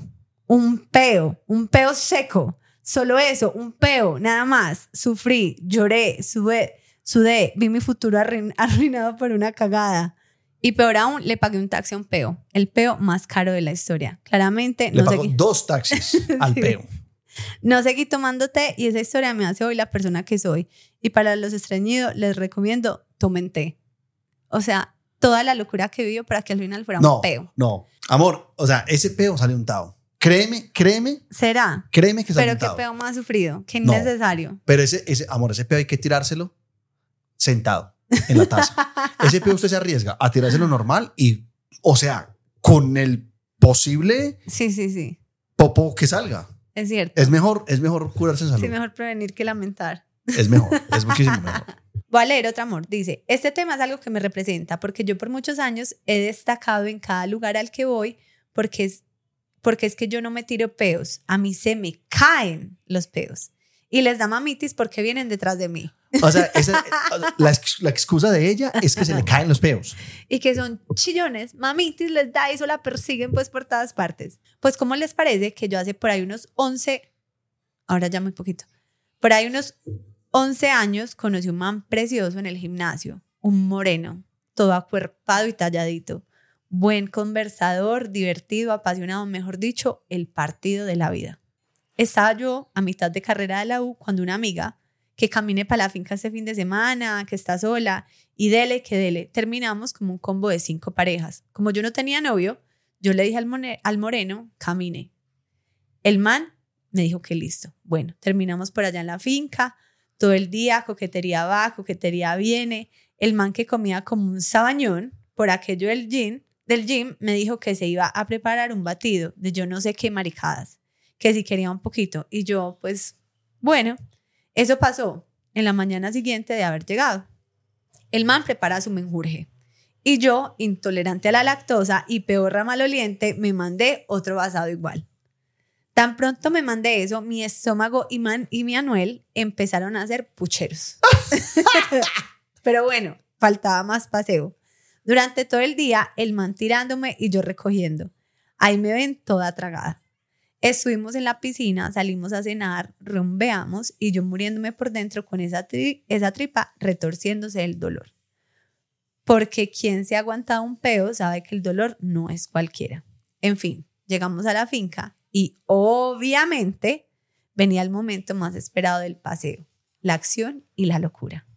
Un peo, un peo seco. Solo eso, un peo, nada más. Sufrí, lloré, sudé, sudé, vi mi futuro arruin- arruinado por una cagada. Y peor aún, le pagué un taxi a un peo, el peo más caro de la historia. Claramente Le no pagó dos taxis al Sí. peo. no seguí tomando té y esa historia me hace hoy la persona que soy. Y para los estreñidos les recomiendo, tomen té. O sea, toda la locura que vivió para que al final fuera No, un peo. no. Amor, o sea, ese peo sale untado. Créeme, créeme, ¿Será? créeme que sale Pero qué untado. peo más sufrido, qué No. innecesario. Pero ese, ese, amor, ese peo hay que tirárselo sentado en la taza. ese peo usted se arriesga a tirárselo normal y, o sea, con el posible Sí, sí, sí. popo que salga. Es cierto. Es mejor, es mejor curarse en salud. Sí, mejor prevenir que lamentar. Es mejor, es muchísimo mejor. Voy a leer otro amor. Dice, este tema es algo que me representa porque yo por muchos años he destacado en cada lugar al que voy porque es, porque es que yo no me tiro peos. A mí se me caen los peos. Y les da mamitis porque vienen detrás de mí. O sea, la excusa de ella es que se le caen los peos. y que son chillones, mamitis les da eso, la persiguen pues por todas partes. Pues ¿cómo les parece que yo hace por ahí unos 11, ahora ya muy poquito, por ahí unos 11 años conocí un man precioso en el gimnasio, un moreno, todo acuerpado y talladito, buen conversador, divertido, apasionado, mejor dicho, el partido de la vida. Estaba yo a mitad de carrera de la U cuando una amiga que camine para la finca este fin de semana, que está sola, y dele que dele. Terminamos como un combo de cinco parejas. Como yo no tenía novio, yo le dije al, al moreno, camine. El man me dijo que listo. Bueno, terminamos por allá en la finca, todo el día, coquetería va, coquetería viene. El man que comía como un sabañón, por aquello del gym, del gym, me dijo que se iba a preparar un batido de yo no sé qué maricadas, que si quería un poquito. Y yo, pues, bueno, eso pasó en la mañana siguiente de haber llegado. El man prepara su menjurje. Y yo, intolerante a la lactosa y peor maloliente, me mandé otro basado igual. Tan pronto me mandé eso, mi estómago y, man, y mi anuel empezaron a hacer pucheros. Pero bueno, faltaba más paseo. Durante todo el día, el man tirándome y yo recogiendo. Ahí me ven toda tragada. Estuvimos en la piscina, salimos a cenar, rumbeamos y yo muriéndome por dentro con esa, tri- esa tripa retorciéndose del dolor. Porque quien se ha aguantado un peo sabe que el dolor no es cualquiera. En fin, llegamos a la finca y obviamente venía el momento más esperado del paseo, la acción y la locura.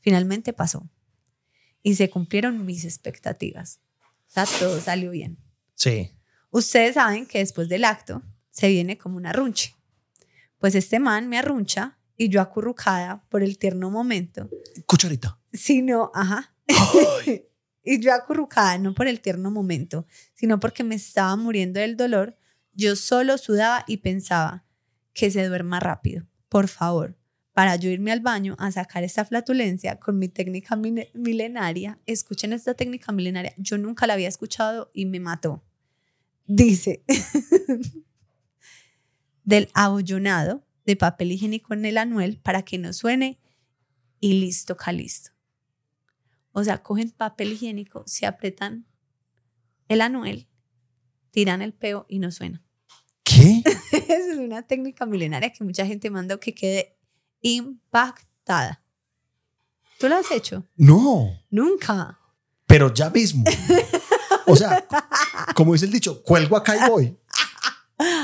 Finalmente pasó y se cumplieron mis expectativas. O sea, todo salió bien. Sí. Ustedes saben que después del acto se viene como un arrunche. Pues este man me arruncha y yo acurrucada por el tierno momento, Cucharita. sino, ajá, y yo acurrucada no por el tierno momento, sino porque me estaba muriendo del dolor, yo solo sudaba y pensaba que se duerma rápido, por favor, para yo irme al baño a sacar esta flatulencia con mi técnica milenaria. Escuchen esta técnica milenaria, yo nunca la había escuchado y me mató. Dice, del abollonado de papel higiénico en el anuel para que no suene y listo, calisto. O sea, cogen papel higiénico, se apretan el anuel, tiran el peo y no suena. ¿Qué? Es una técnica milenaria que mucha gente mandó que quede impactada. ¿Tú lo has hecho? No, Nunca. pero ya mismo. O sea, como dice el dicho, cuelgo acá y voy.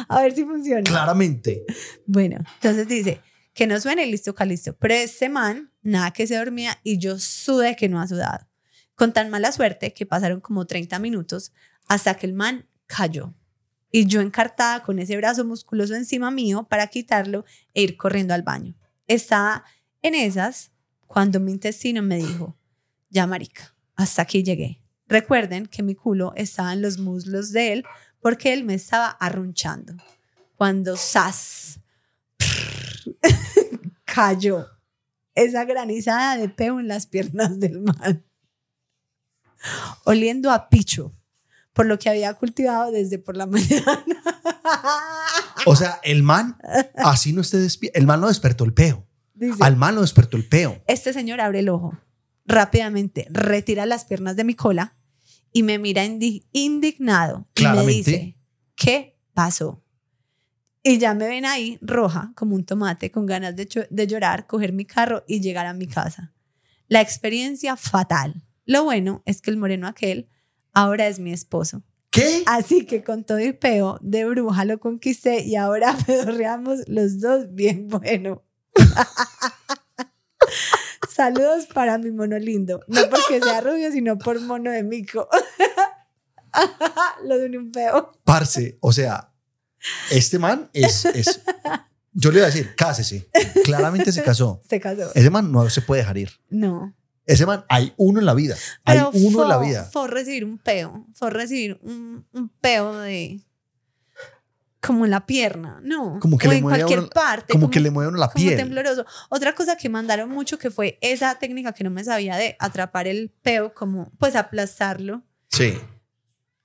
A ver si funciona. Claramente. Bueno, entonces dice que no suene listo, calisto. Pero este man, nada que se dormía y yo sudé que no ha sudado. Con tan mala suerte que pasaron como 30 minutos hasta que el man cayó. Y yo encartada con ese brazo musculoso encima mío para quitarlo e ir corriendo al baño. Estaba en esas cuando mi intestino me dijo, ya marica, hasta aquí llegué. Recuerden que mi culo estaba en los muslos de él porque él me estaba arrunchando. Cuando sas cayó esa granizada de peo en las piernas del man, oliendo a picho, por lo que había cultivado desde por la mañana. O sea, el man, así no esté despierto. El man no despertó el peo. Dice, Al man lo despertó el peo. este señor abre el ojo rápidamente, retira las piernas de mi cola y me mira indi- indignado y me dice, ¿qué pasó? Y ya me ven ahí roja como un tomate con ganas de, de llorar, coger mi carro y llegar a mi casa. La experiencia fatal. Lo bueno es que el moreno aquel ahora es mi esposo. ¿Qué? Así que con todo y peo de bruja lo conquisté y ahora pedorreamos los dos bien bueno. Saludos para mi mono lindo. No porque sea rubio, sino por mono de mico. lo de un peo. Parce, o sea, este man es, es- Yo le iba a decir, cásese. Claramente se casó. Se casó. Ese man no se puede dejar ir. No. Ese man, hay uno en la vida. Hay uno en la vida. Fue recibir un peo. Fue recibir un, un peo de. Como en la pierna, ¿no? Como que o le en mueve cualquier uno- parte. Como que le mueve uno la como piel. tembloroso. Otra cosa que mandaron mucho que fue esa técnica que no me sabía de atrapar el peo, como pues aplastarlo. Sí.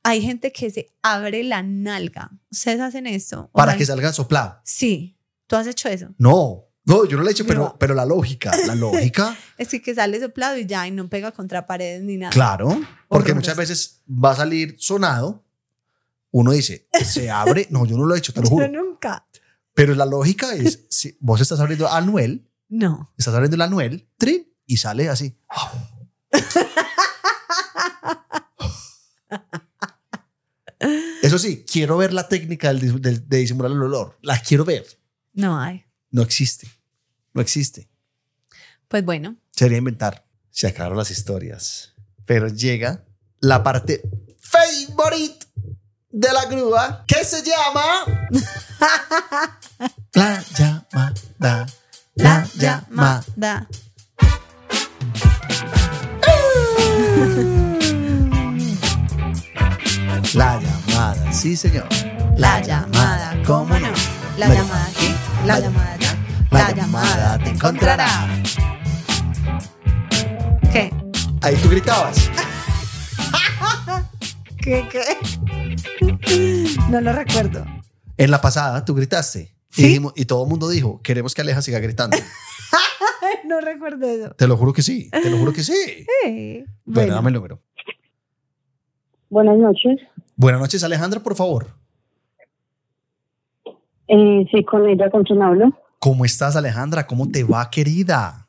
Hay gente que se abre la nalga. ¿Ustedes hacen esto? O Para que salga soplado. Sí. ¿Tú has hecho eso? No. No, yo no lo he hecho, pero, No. pero la lógica, la lógica, Es que, que sale soplado y ya, y no pega contra paredes ni nada. claro, porque Horroroso. muchas veces va a salir sonado. Uno dice, se abre. No, yo no lo he hecho, te lo Yo juro. nunca. Pero la lógica es, si vos estás abriendo anuel, No. estás abriendo el anuel, trin, y sale así. Eso sí, quiero ver la técnica del del- de, disimular el olor. La quiero ver. No hay. No existe. No existe. Pues bueno. Sería inventar. Se acabaron las historias. Pero llega la parte favorite de la grúa que se llama La llamada. La llamada. La llamada, sí señor. La llamada, ¿cómo no? La La llamada aquí, la llamada allá. La llamada te encontrará. ¿Qué? Ahí tú gritabas. ¿Qué? ¿Qué? No lo recuerdo. En la pasada tú gritaste. ¿Sí? Y, dijimos- y todo el mundo dijo, queremos que Aleja siga gritando. No recuerdo eso. Te lo juro que sí, te lo juro que sí. Sí. Bueno, Bueno, dame el número. Buenas noches. Buenas noches, Alejandra, por favor. Eh, sí, con ella, ¿con quién hablo? ¿Cómo estás, Alejandra? ¿Cómo te va, querida?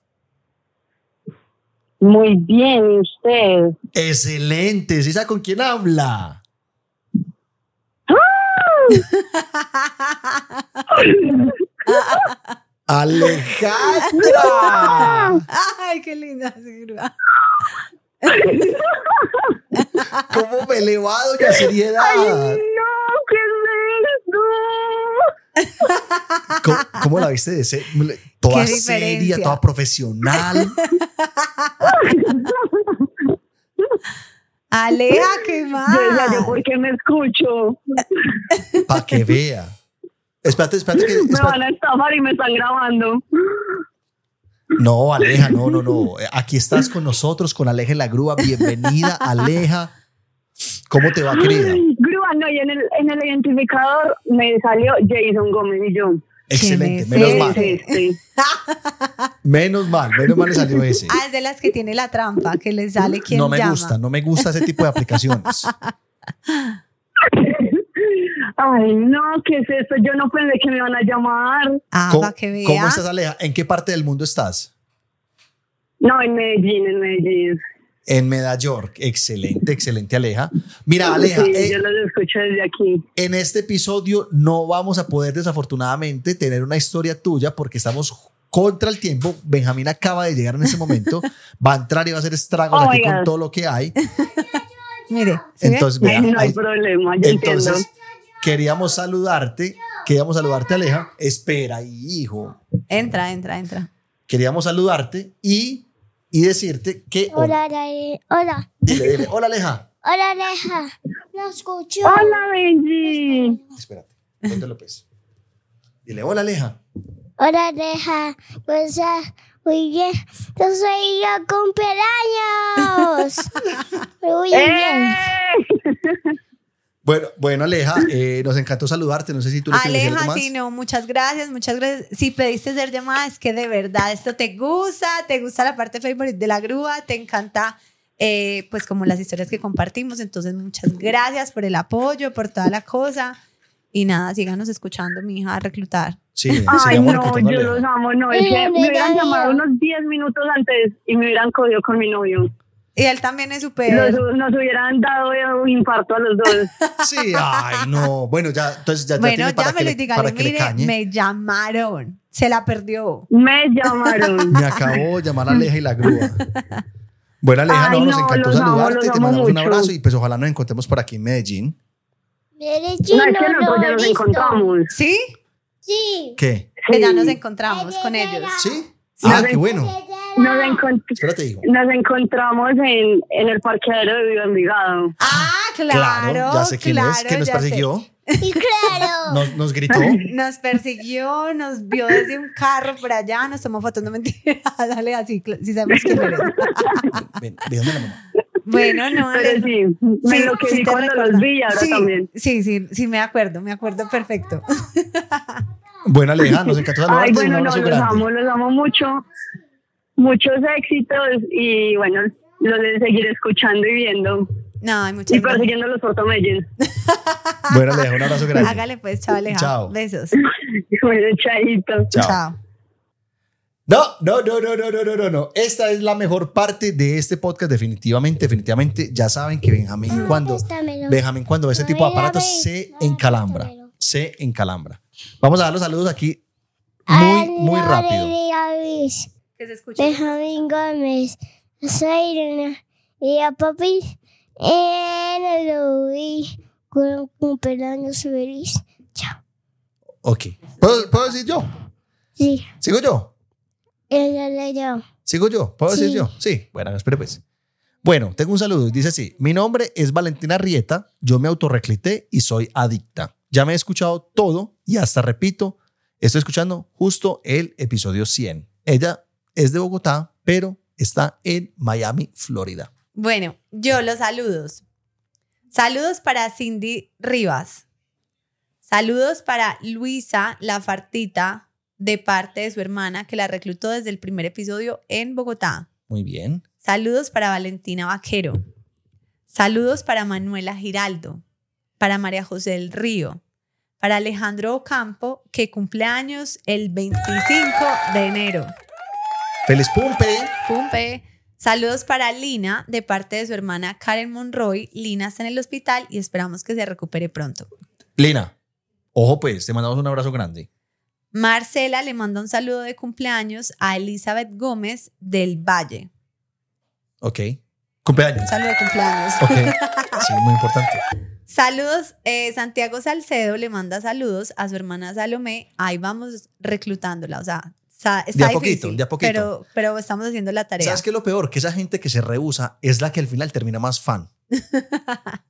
Muy bien, ¿y usted? Excelente. ¿Sí sabe con quién habla? Alejandra. Ay, qué linda. ¿Cómo me elevado doña seriedad? ¡No, qué es esto! ¿Cómo, cómo la viste de ese? Toda seria, toda profesional. Aleja, ¿qué más? Yo ¿yo por qué me escucho? Para que vea. Espérate, espérate que. Me espérate. van a estafar y me están grabando. No, Aleja, no, no, no. Aquí estás con nosotros, con Aleja en la grúa. Bienvenida, Aleja. ¿Cómo te va, querida? Grúa, no, y en el, en el identificador me salió Jason Gómez y yo. Excelente, ¿Quién es menos ¿Qué mal. Menos mal, menos mal le salió ese. Ah, es de las que tiene la trampa, que le sale quien No me llama. gusta, no me gusta ese tipo de aplicaciones. Ay, no, ¿qué es esto? Yo no pensé que me iban a llamar. Ah, ¿Cómo, para que vea. cómo estás, Aleja? ¿En qué parte del mundo estás? No, en Medellín, en Medellín. En Medellín. Excelente, excelente, Aleja. Mira, Aleja, Sí, eh, yo los escucho desde aquí. en este episodio no vamos a poder desafortunadamente tener una historia tuya porque estamos contra el tiempo. Benjamín acaba de llegar en ese momento. Va a entrar y va a hacer estragos Oh aquí con todo lo que hay. Mire, ¿sí? Entonces, vea, no hay ahí- problema, yo entonces entiendo. queríamos saludarte. Queríamos saludarte, Aleja. Espera, hijo. entra, entra, entra. Queríamos saludarte y, y decirte que. Hola, Dale. Hola. Dile, dile, hola, Aleja. Hola, Aleja. No escucho. Hola, Benji. Espérate, póntelo pues. Dile, hola, Aleja. Hola, Aleja. Pues, ah, muy bien. Yo soy yo cumpleaños. Muy bien. ¡Eh! Bueno, bueno, Aleja, eh, nos encantó saludarte. No sé si tú le quieres decir algo Aleja, más. sí, no, muchas gracias, muchas gracias. Si pediste ser llamada, es que de verdad esto te gusta, te gusta la parte favorite de la grúa, te encanta, eh, pues como las historias que compartimos. Entonces, muchas gracias por el apoyo, por toda la cosa. Y nada, síganos escuchando, mi hija, a reclutar. Sí, Ay, no, yo los amo, no, es que me me hubieran llamado unos 10 minutos antes y me hubieran cogido con mi novio. Y él también es súper... Nos, nos hubieran dado un infarto a los dos. Sí, ay, no. Bueno, ya, entonces ya, ya Bueno, tiene para que, le, dígale, para que le mire, cañe. me llamaron, se la perdió. Me llamaron. Me acabó de llamar a Aleja y la grúa. Bueno, Aleja, Ay, no, nos no, encantó saludarte, te amo mandamos un mucho. abrazo y pues ojalá nos encontremos por aquí en Medellín. Medellín, No, es que no nosotros ya nos encontramos. ¿Sí? Sí. ¿Qué? Que ya nos encontramos con ellos. ¿Sí? Ah, qué bueno. Nos, encont- Espérate, nos encontramos en, en el parqueadero de Viva Envigado. Ah, claro, ya sé quién es, claro, que nos ya sé. persiguió, Y claro. nos, nos gritó. Nos persiguió, nos vio desde un carro por allá, nos tomó fotos, no mentira, dale así, si sabemos quién eres. Ven, la mano. Bueno, no, Pero sí, me enloquecí te cuando recuerdo. los vi ahora sí, también. Sí, sí, sí, me acuerdo, me acuerdo perfecto. Bueno, Aleja, nos encantó saludarte. Ay, bueno, no, los grande. amo, los amo mucho muchos éxitos y bueno, los de seguir escuchando y viendo. No, hay muchas Y persiguiéndolos por Medellín. bueno, Aleja, un abrazo grande. Hágale pues, chao Aleja. Chao. Besos. bueno, chaito. Chao. chao. No, no, no, no, no, no, no, no. Esta es la mejor parte de este podcast, definitivamente, definitivamente. Ya saben que Benjamín cuando Benjamín cuando ve ese tipo de aparatos se encalambra, se encalambra. Vamos a dar los saludos aquí muy, muy rápido. Que se escuche. Benjamín Gómez, soy Irene y a papi en el Luis con cumpleaños feliz. Chao. Ok. ¿Puedo, puedo decir yo? Sí, ¿Sigo yo? ella le dio. ¿Sigo yo? ¿Puedo decir Sí. yo? Sí. Bueno, espere pues. Bueno, tengo un saludo. Dice así. Mi nombre es Valentina Rieta. Yo me autorreclité y soy adicta. Ya me he escuchado todo y hasta repito, estoy escuchando justo el episodio 100. Ella es de Bogotá, pero está en Miami, Florida. Bueno, yo los saludos. Saludos para Cindy Rivas. Saludos para Luisa La Fartita, de parte de su hermana, que la reclutó desde el primer episodio en Bogotá. Muy bien. Saludos para Valentina Vaquero. Saludos para Manuela Giraldo. Para María José del Río. Para Alejandro Ocampo, que cumple años el 25 de enero. Feliz Pumpe. Pumpe. Saludos para Lina de parte de su hermana Karen Monroy. Lina está en el hospital y esperamos que se recupere pronto. Lina, ojo pues, te mandamos un abrazo grande. Marcela le manda un saludo de cumpleaños a Elizabeth Gómez del Valle. Ok. Cumpleaños. Un saludo de cumpleaños. Ok. Sí, muy importante. Saludos, eh, Santiago Salcedo le manda saludos a su hermana Salomé. Ahí vamos reclutándola, o sea, está De a poquito, de a poquito. Pero, pero estamos haciendo la tarea. ¿Sabes qué es lo peor? Que esa gente que se rehúsa es la que al final termina más fan.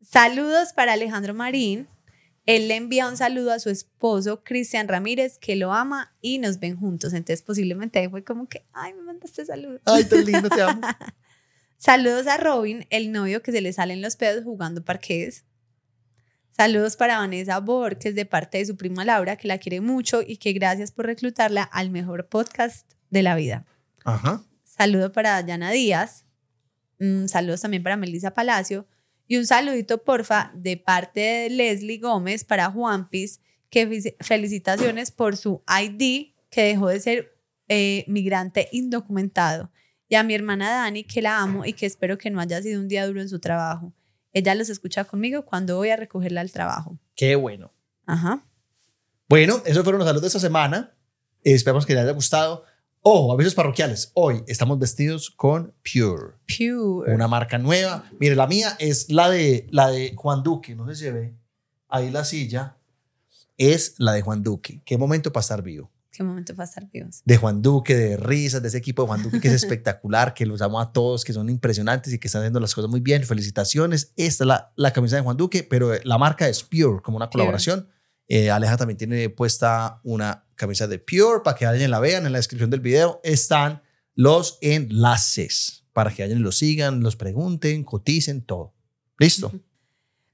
Saludos para Alejandro Marín. Él le envía un saludo a su esposo, Cristian Ramírez, que lo ama y nos ven juntos. Entonces, posiblemente ahí fue como que, ay, me mandaste saludo. Ay, tan lindo, te amo. Saludos a Robin, el novio que se le salen los pedos jugando parqués. Saludos para Vanessa Borges de parte de su prima Laura, que la quiere mucho y que gracias por reclutarla al mejor podcast de la vida. Ajá. Saludo para Dayana Díaz. Mm, saludos también para Melissa Palacio. Y un saludito, porfa, de parte de Leslie Gómez para Juanpis, que fe- felicitaciones por su ID, que dejó de ser eh, migrante indocumentado. Y a mi hermana Dani, que la amo y que espero que no haya sido un día duro en su trabajo. Ella los escucha conmigo cuando voy a recogerla al trabajo. Qué bueno. Ajá. Bueno, esos fueron los saludos de esta semana. Esperamos que les haya gustado. Ojo, avisos parroquiales. Hoy estamos vestidos con Pure, Pure. una marca nueva. Mire, la mía es la de, la de Juan Duque. No sé si se ve ahí la silla. Es la de Juan Duque. Qué momento para estar vivo. Qué momento para estar vivos. De Juan Duque, de risas, de ese equipo de Juan Duque que es espectacular, que los amo a todos, que son impresionantes y que están haciendo las cosas muy bien. Felicitaciones. Esta es la, la camisa de Juan Duque, pero la marca es Pure, como una colaboración. Eh, Aleja también tiene puesta una camisa de Pure para que y la vean. En la descripción del video están los enlaces para que y los sigan, los pregunten, coticen, todo. ¿Listo?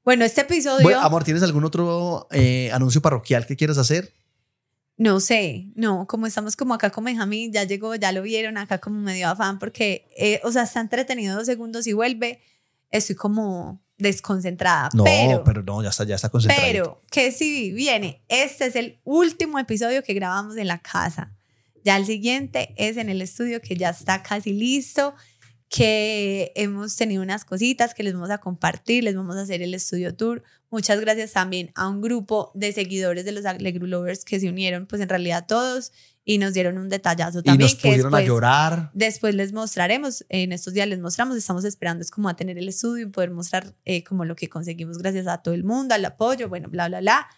Bueno, este episodio, Bueno, amor, ¿tienes algún otro eh, anuncio parroquial que quieras hacer? No sé, no, como estamos como acá con Benjamín, ya llegó, ya lo vieron acá como medio afán porque, eh, o sea, está entretenido dos segundos y vuelve, estoy como desconcentrada. No, pero, pero, no, ya está, ya está concentrado. pero que si viene, este es el último episodio que grabamos en la casa. Ya el siguiente es en el estudio que ya está casi listo, que hemos tenido unas cositas que les vamos a compartir, les vamos a hacer el estudio tour. Muchas gracias también a un grupo de seguidores de los Alegru Lovers que se unieron, pues en realidad todos, y nos dieron un detallazo y también nos que pudieron a después, llorar. después les mostraremos, en estos días les mostramos, estamos esperando es como a tener el estudio y poder mostrar eh, como lo que conseguimos gracias a todo el mundo, al apoyo, bueno, bla, bla, bla.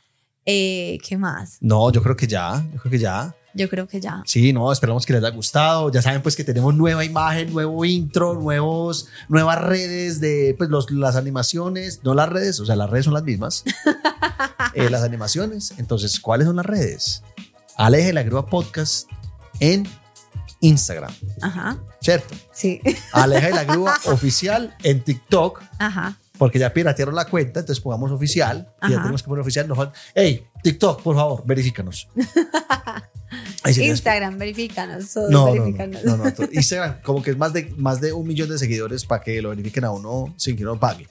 Eh, ¿Qué más? No, yo creo que ya, yo creo que ya. Yo creo que ya. Sí, no, esperamos que les haya gustado. Ya saben pues que tenemos nueva imagen, nuevo intro, nuevos, nuevas redes de pues los, las animaciones, no las redes, o sea, las redes son las mismas. Eh, las animaciones. Entonces, ¿cuáles son las redes? Aleje la Grúa Podcast en Instagram, Ajá, ¿cierto? sí. Aleja la Grúa Oficial en TikTok, Ajá. porque ya piratearon la cuenta, entonces pongamos oficial. y Ya tenemos que poner oficial. Falta- Hey, TikTok, por favor, verifícanos. Instagram, verifícanos, todos No, no, verifícanos. no, no, no. Instagram, como que es más de, más de un millón de seguidores para que lo verifiquen a uno sin que uno pague.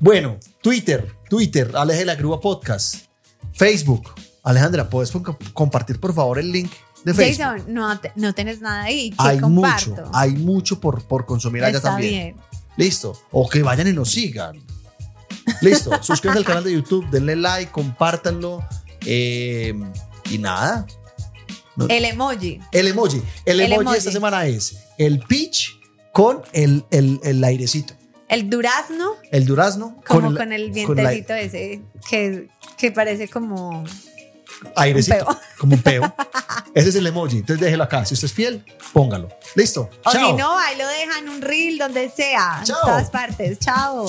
Bueno, Twitter, Twitter, Aleje la Grúa Podcast. Facebook, Alejandra, ¿puedes compartir por favor el link de Facebook? Jason, no, no tenés nada ahí. que hay comparto? mucho, hay mucho por, por consumir allá Está también. bien. Listo. O que vayan y nos sigan. Listo. Suscríbanse al canal de YouTube, denle like, compártanlo. eh, y nada. No- El emoji. El emoji. El, El emoji, emoji. esta semana es el peach con el, el, el airecito. El durazno, El durazno como con con el, con la- vientecito ese que, que parece como. airecito. un. Como un peo. Ese es el emoji. Entonces déjelo acá. Si usted es fiel, póngalo. Listo. O Chao. si no, ahí lo dejan un reel donde sea. Chao. En todas partes. Chao.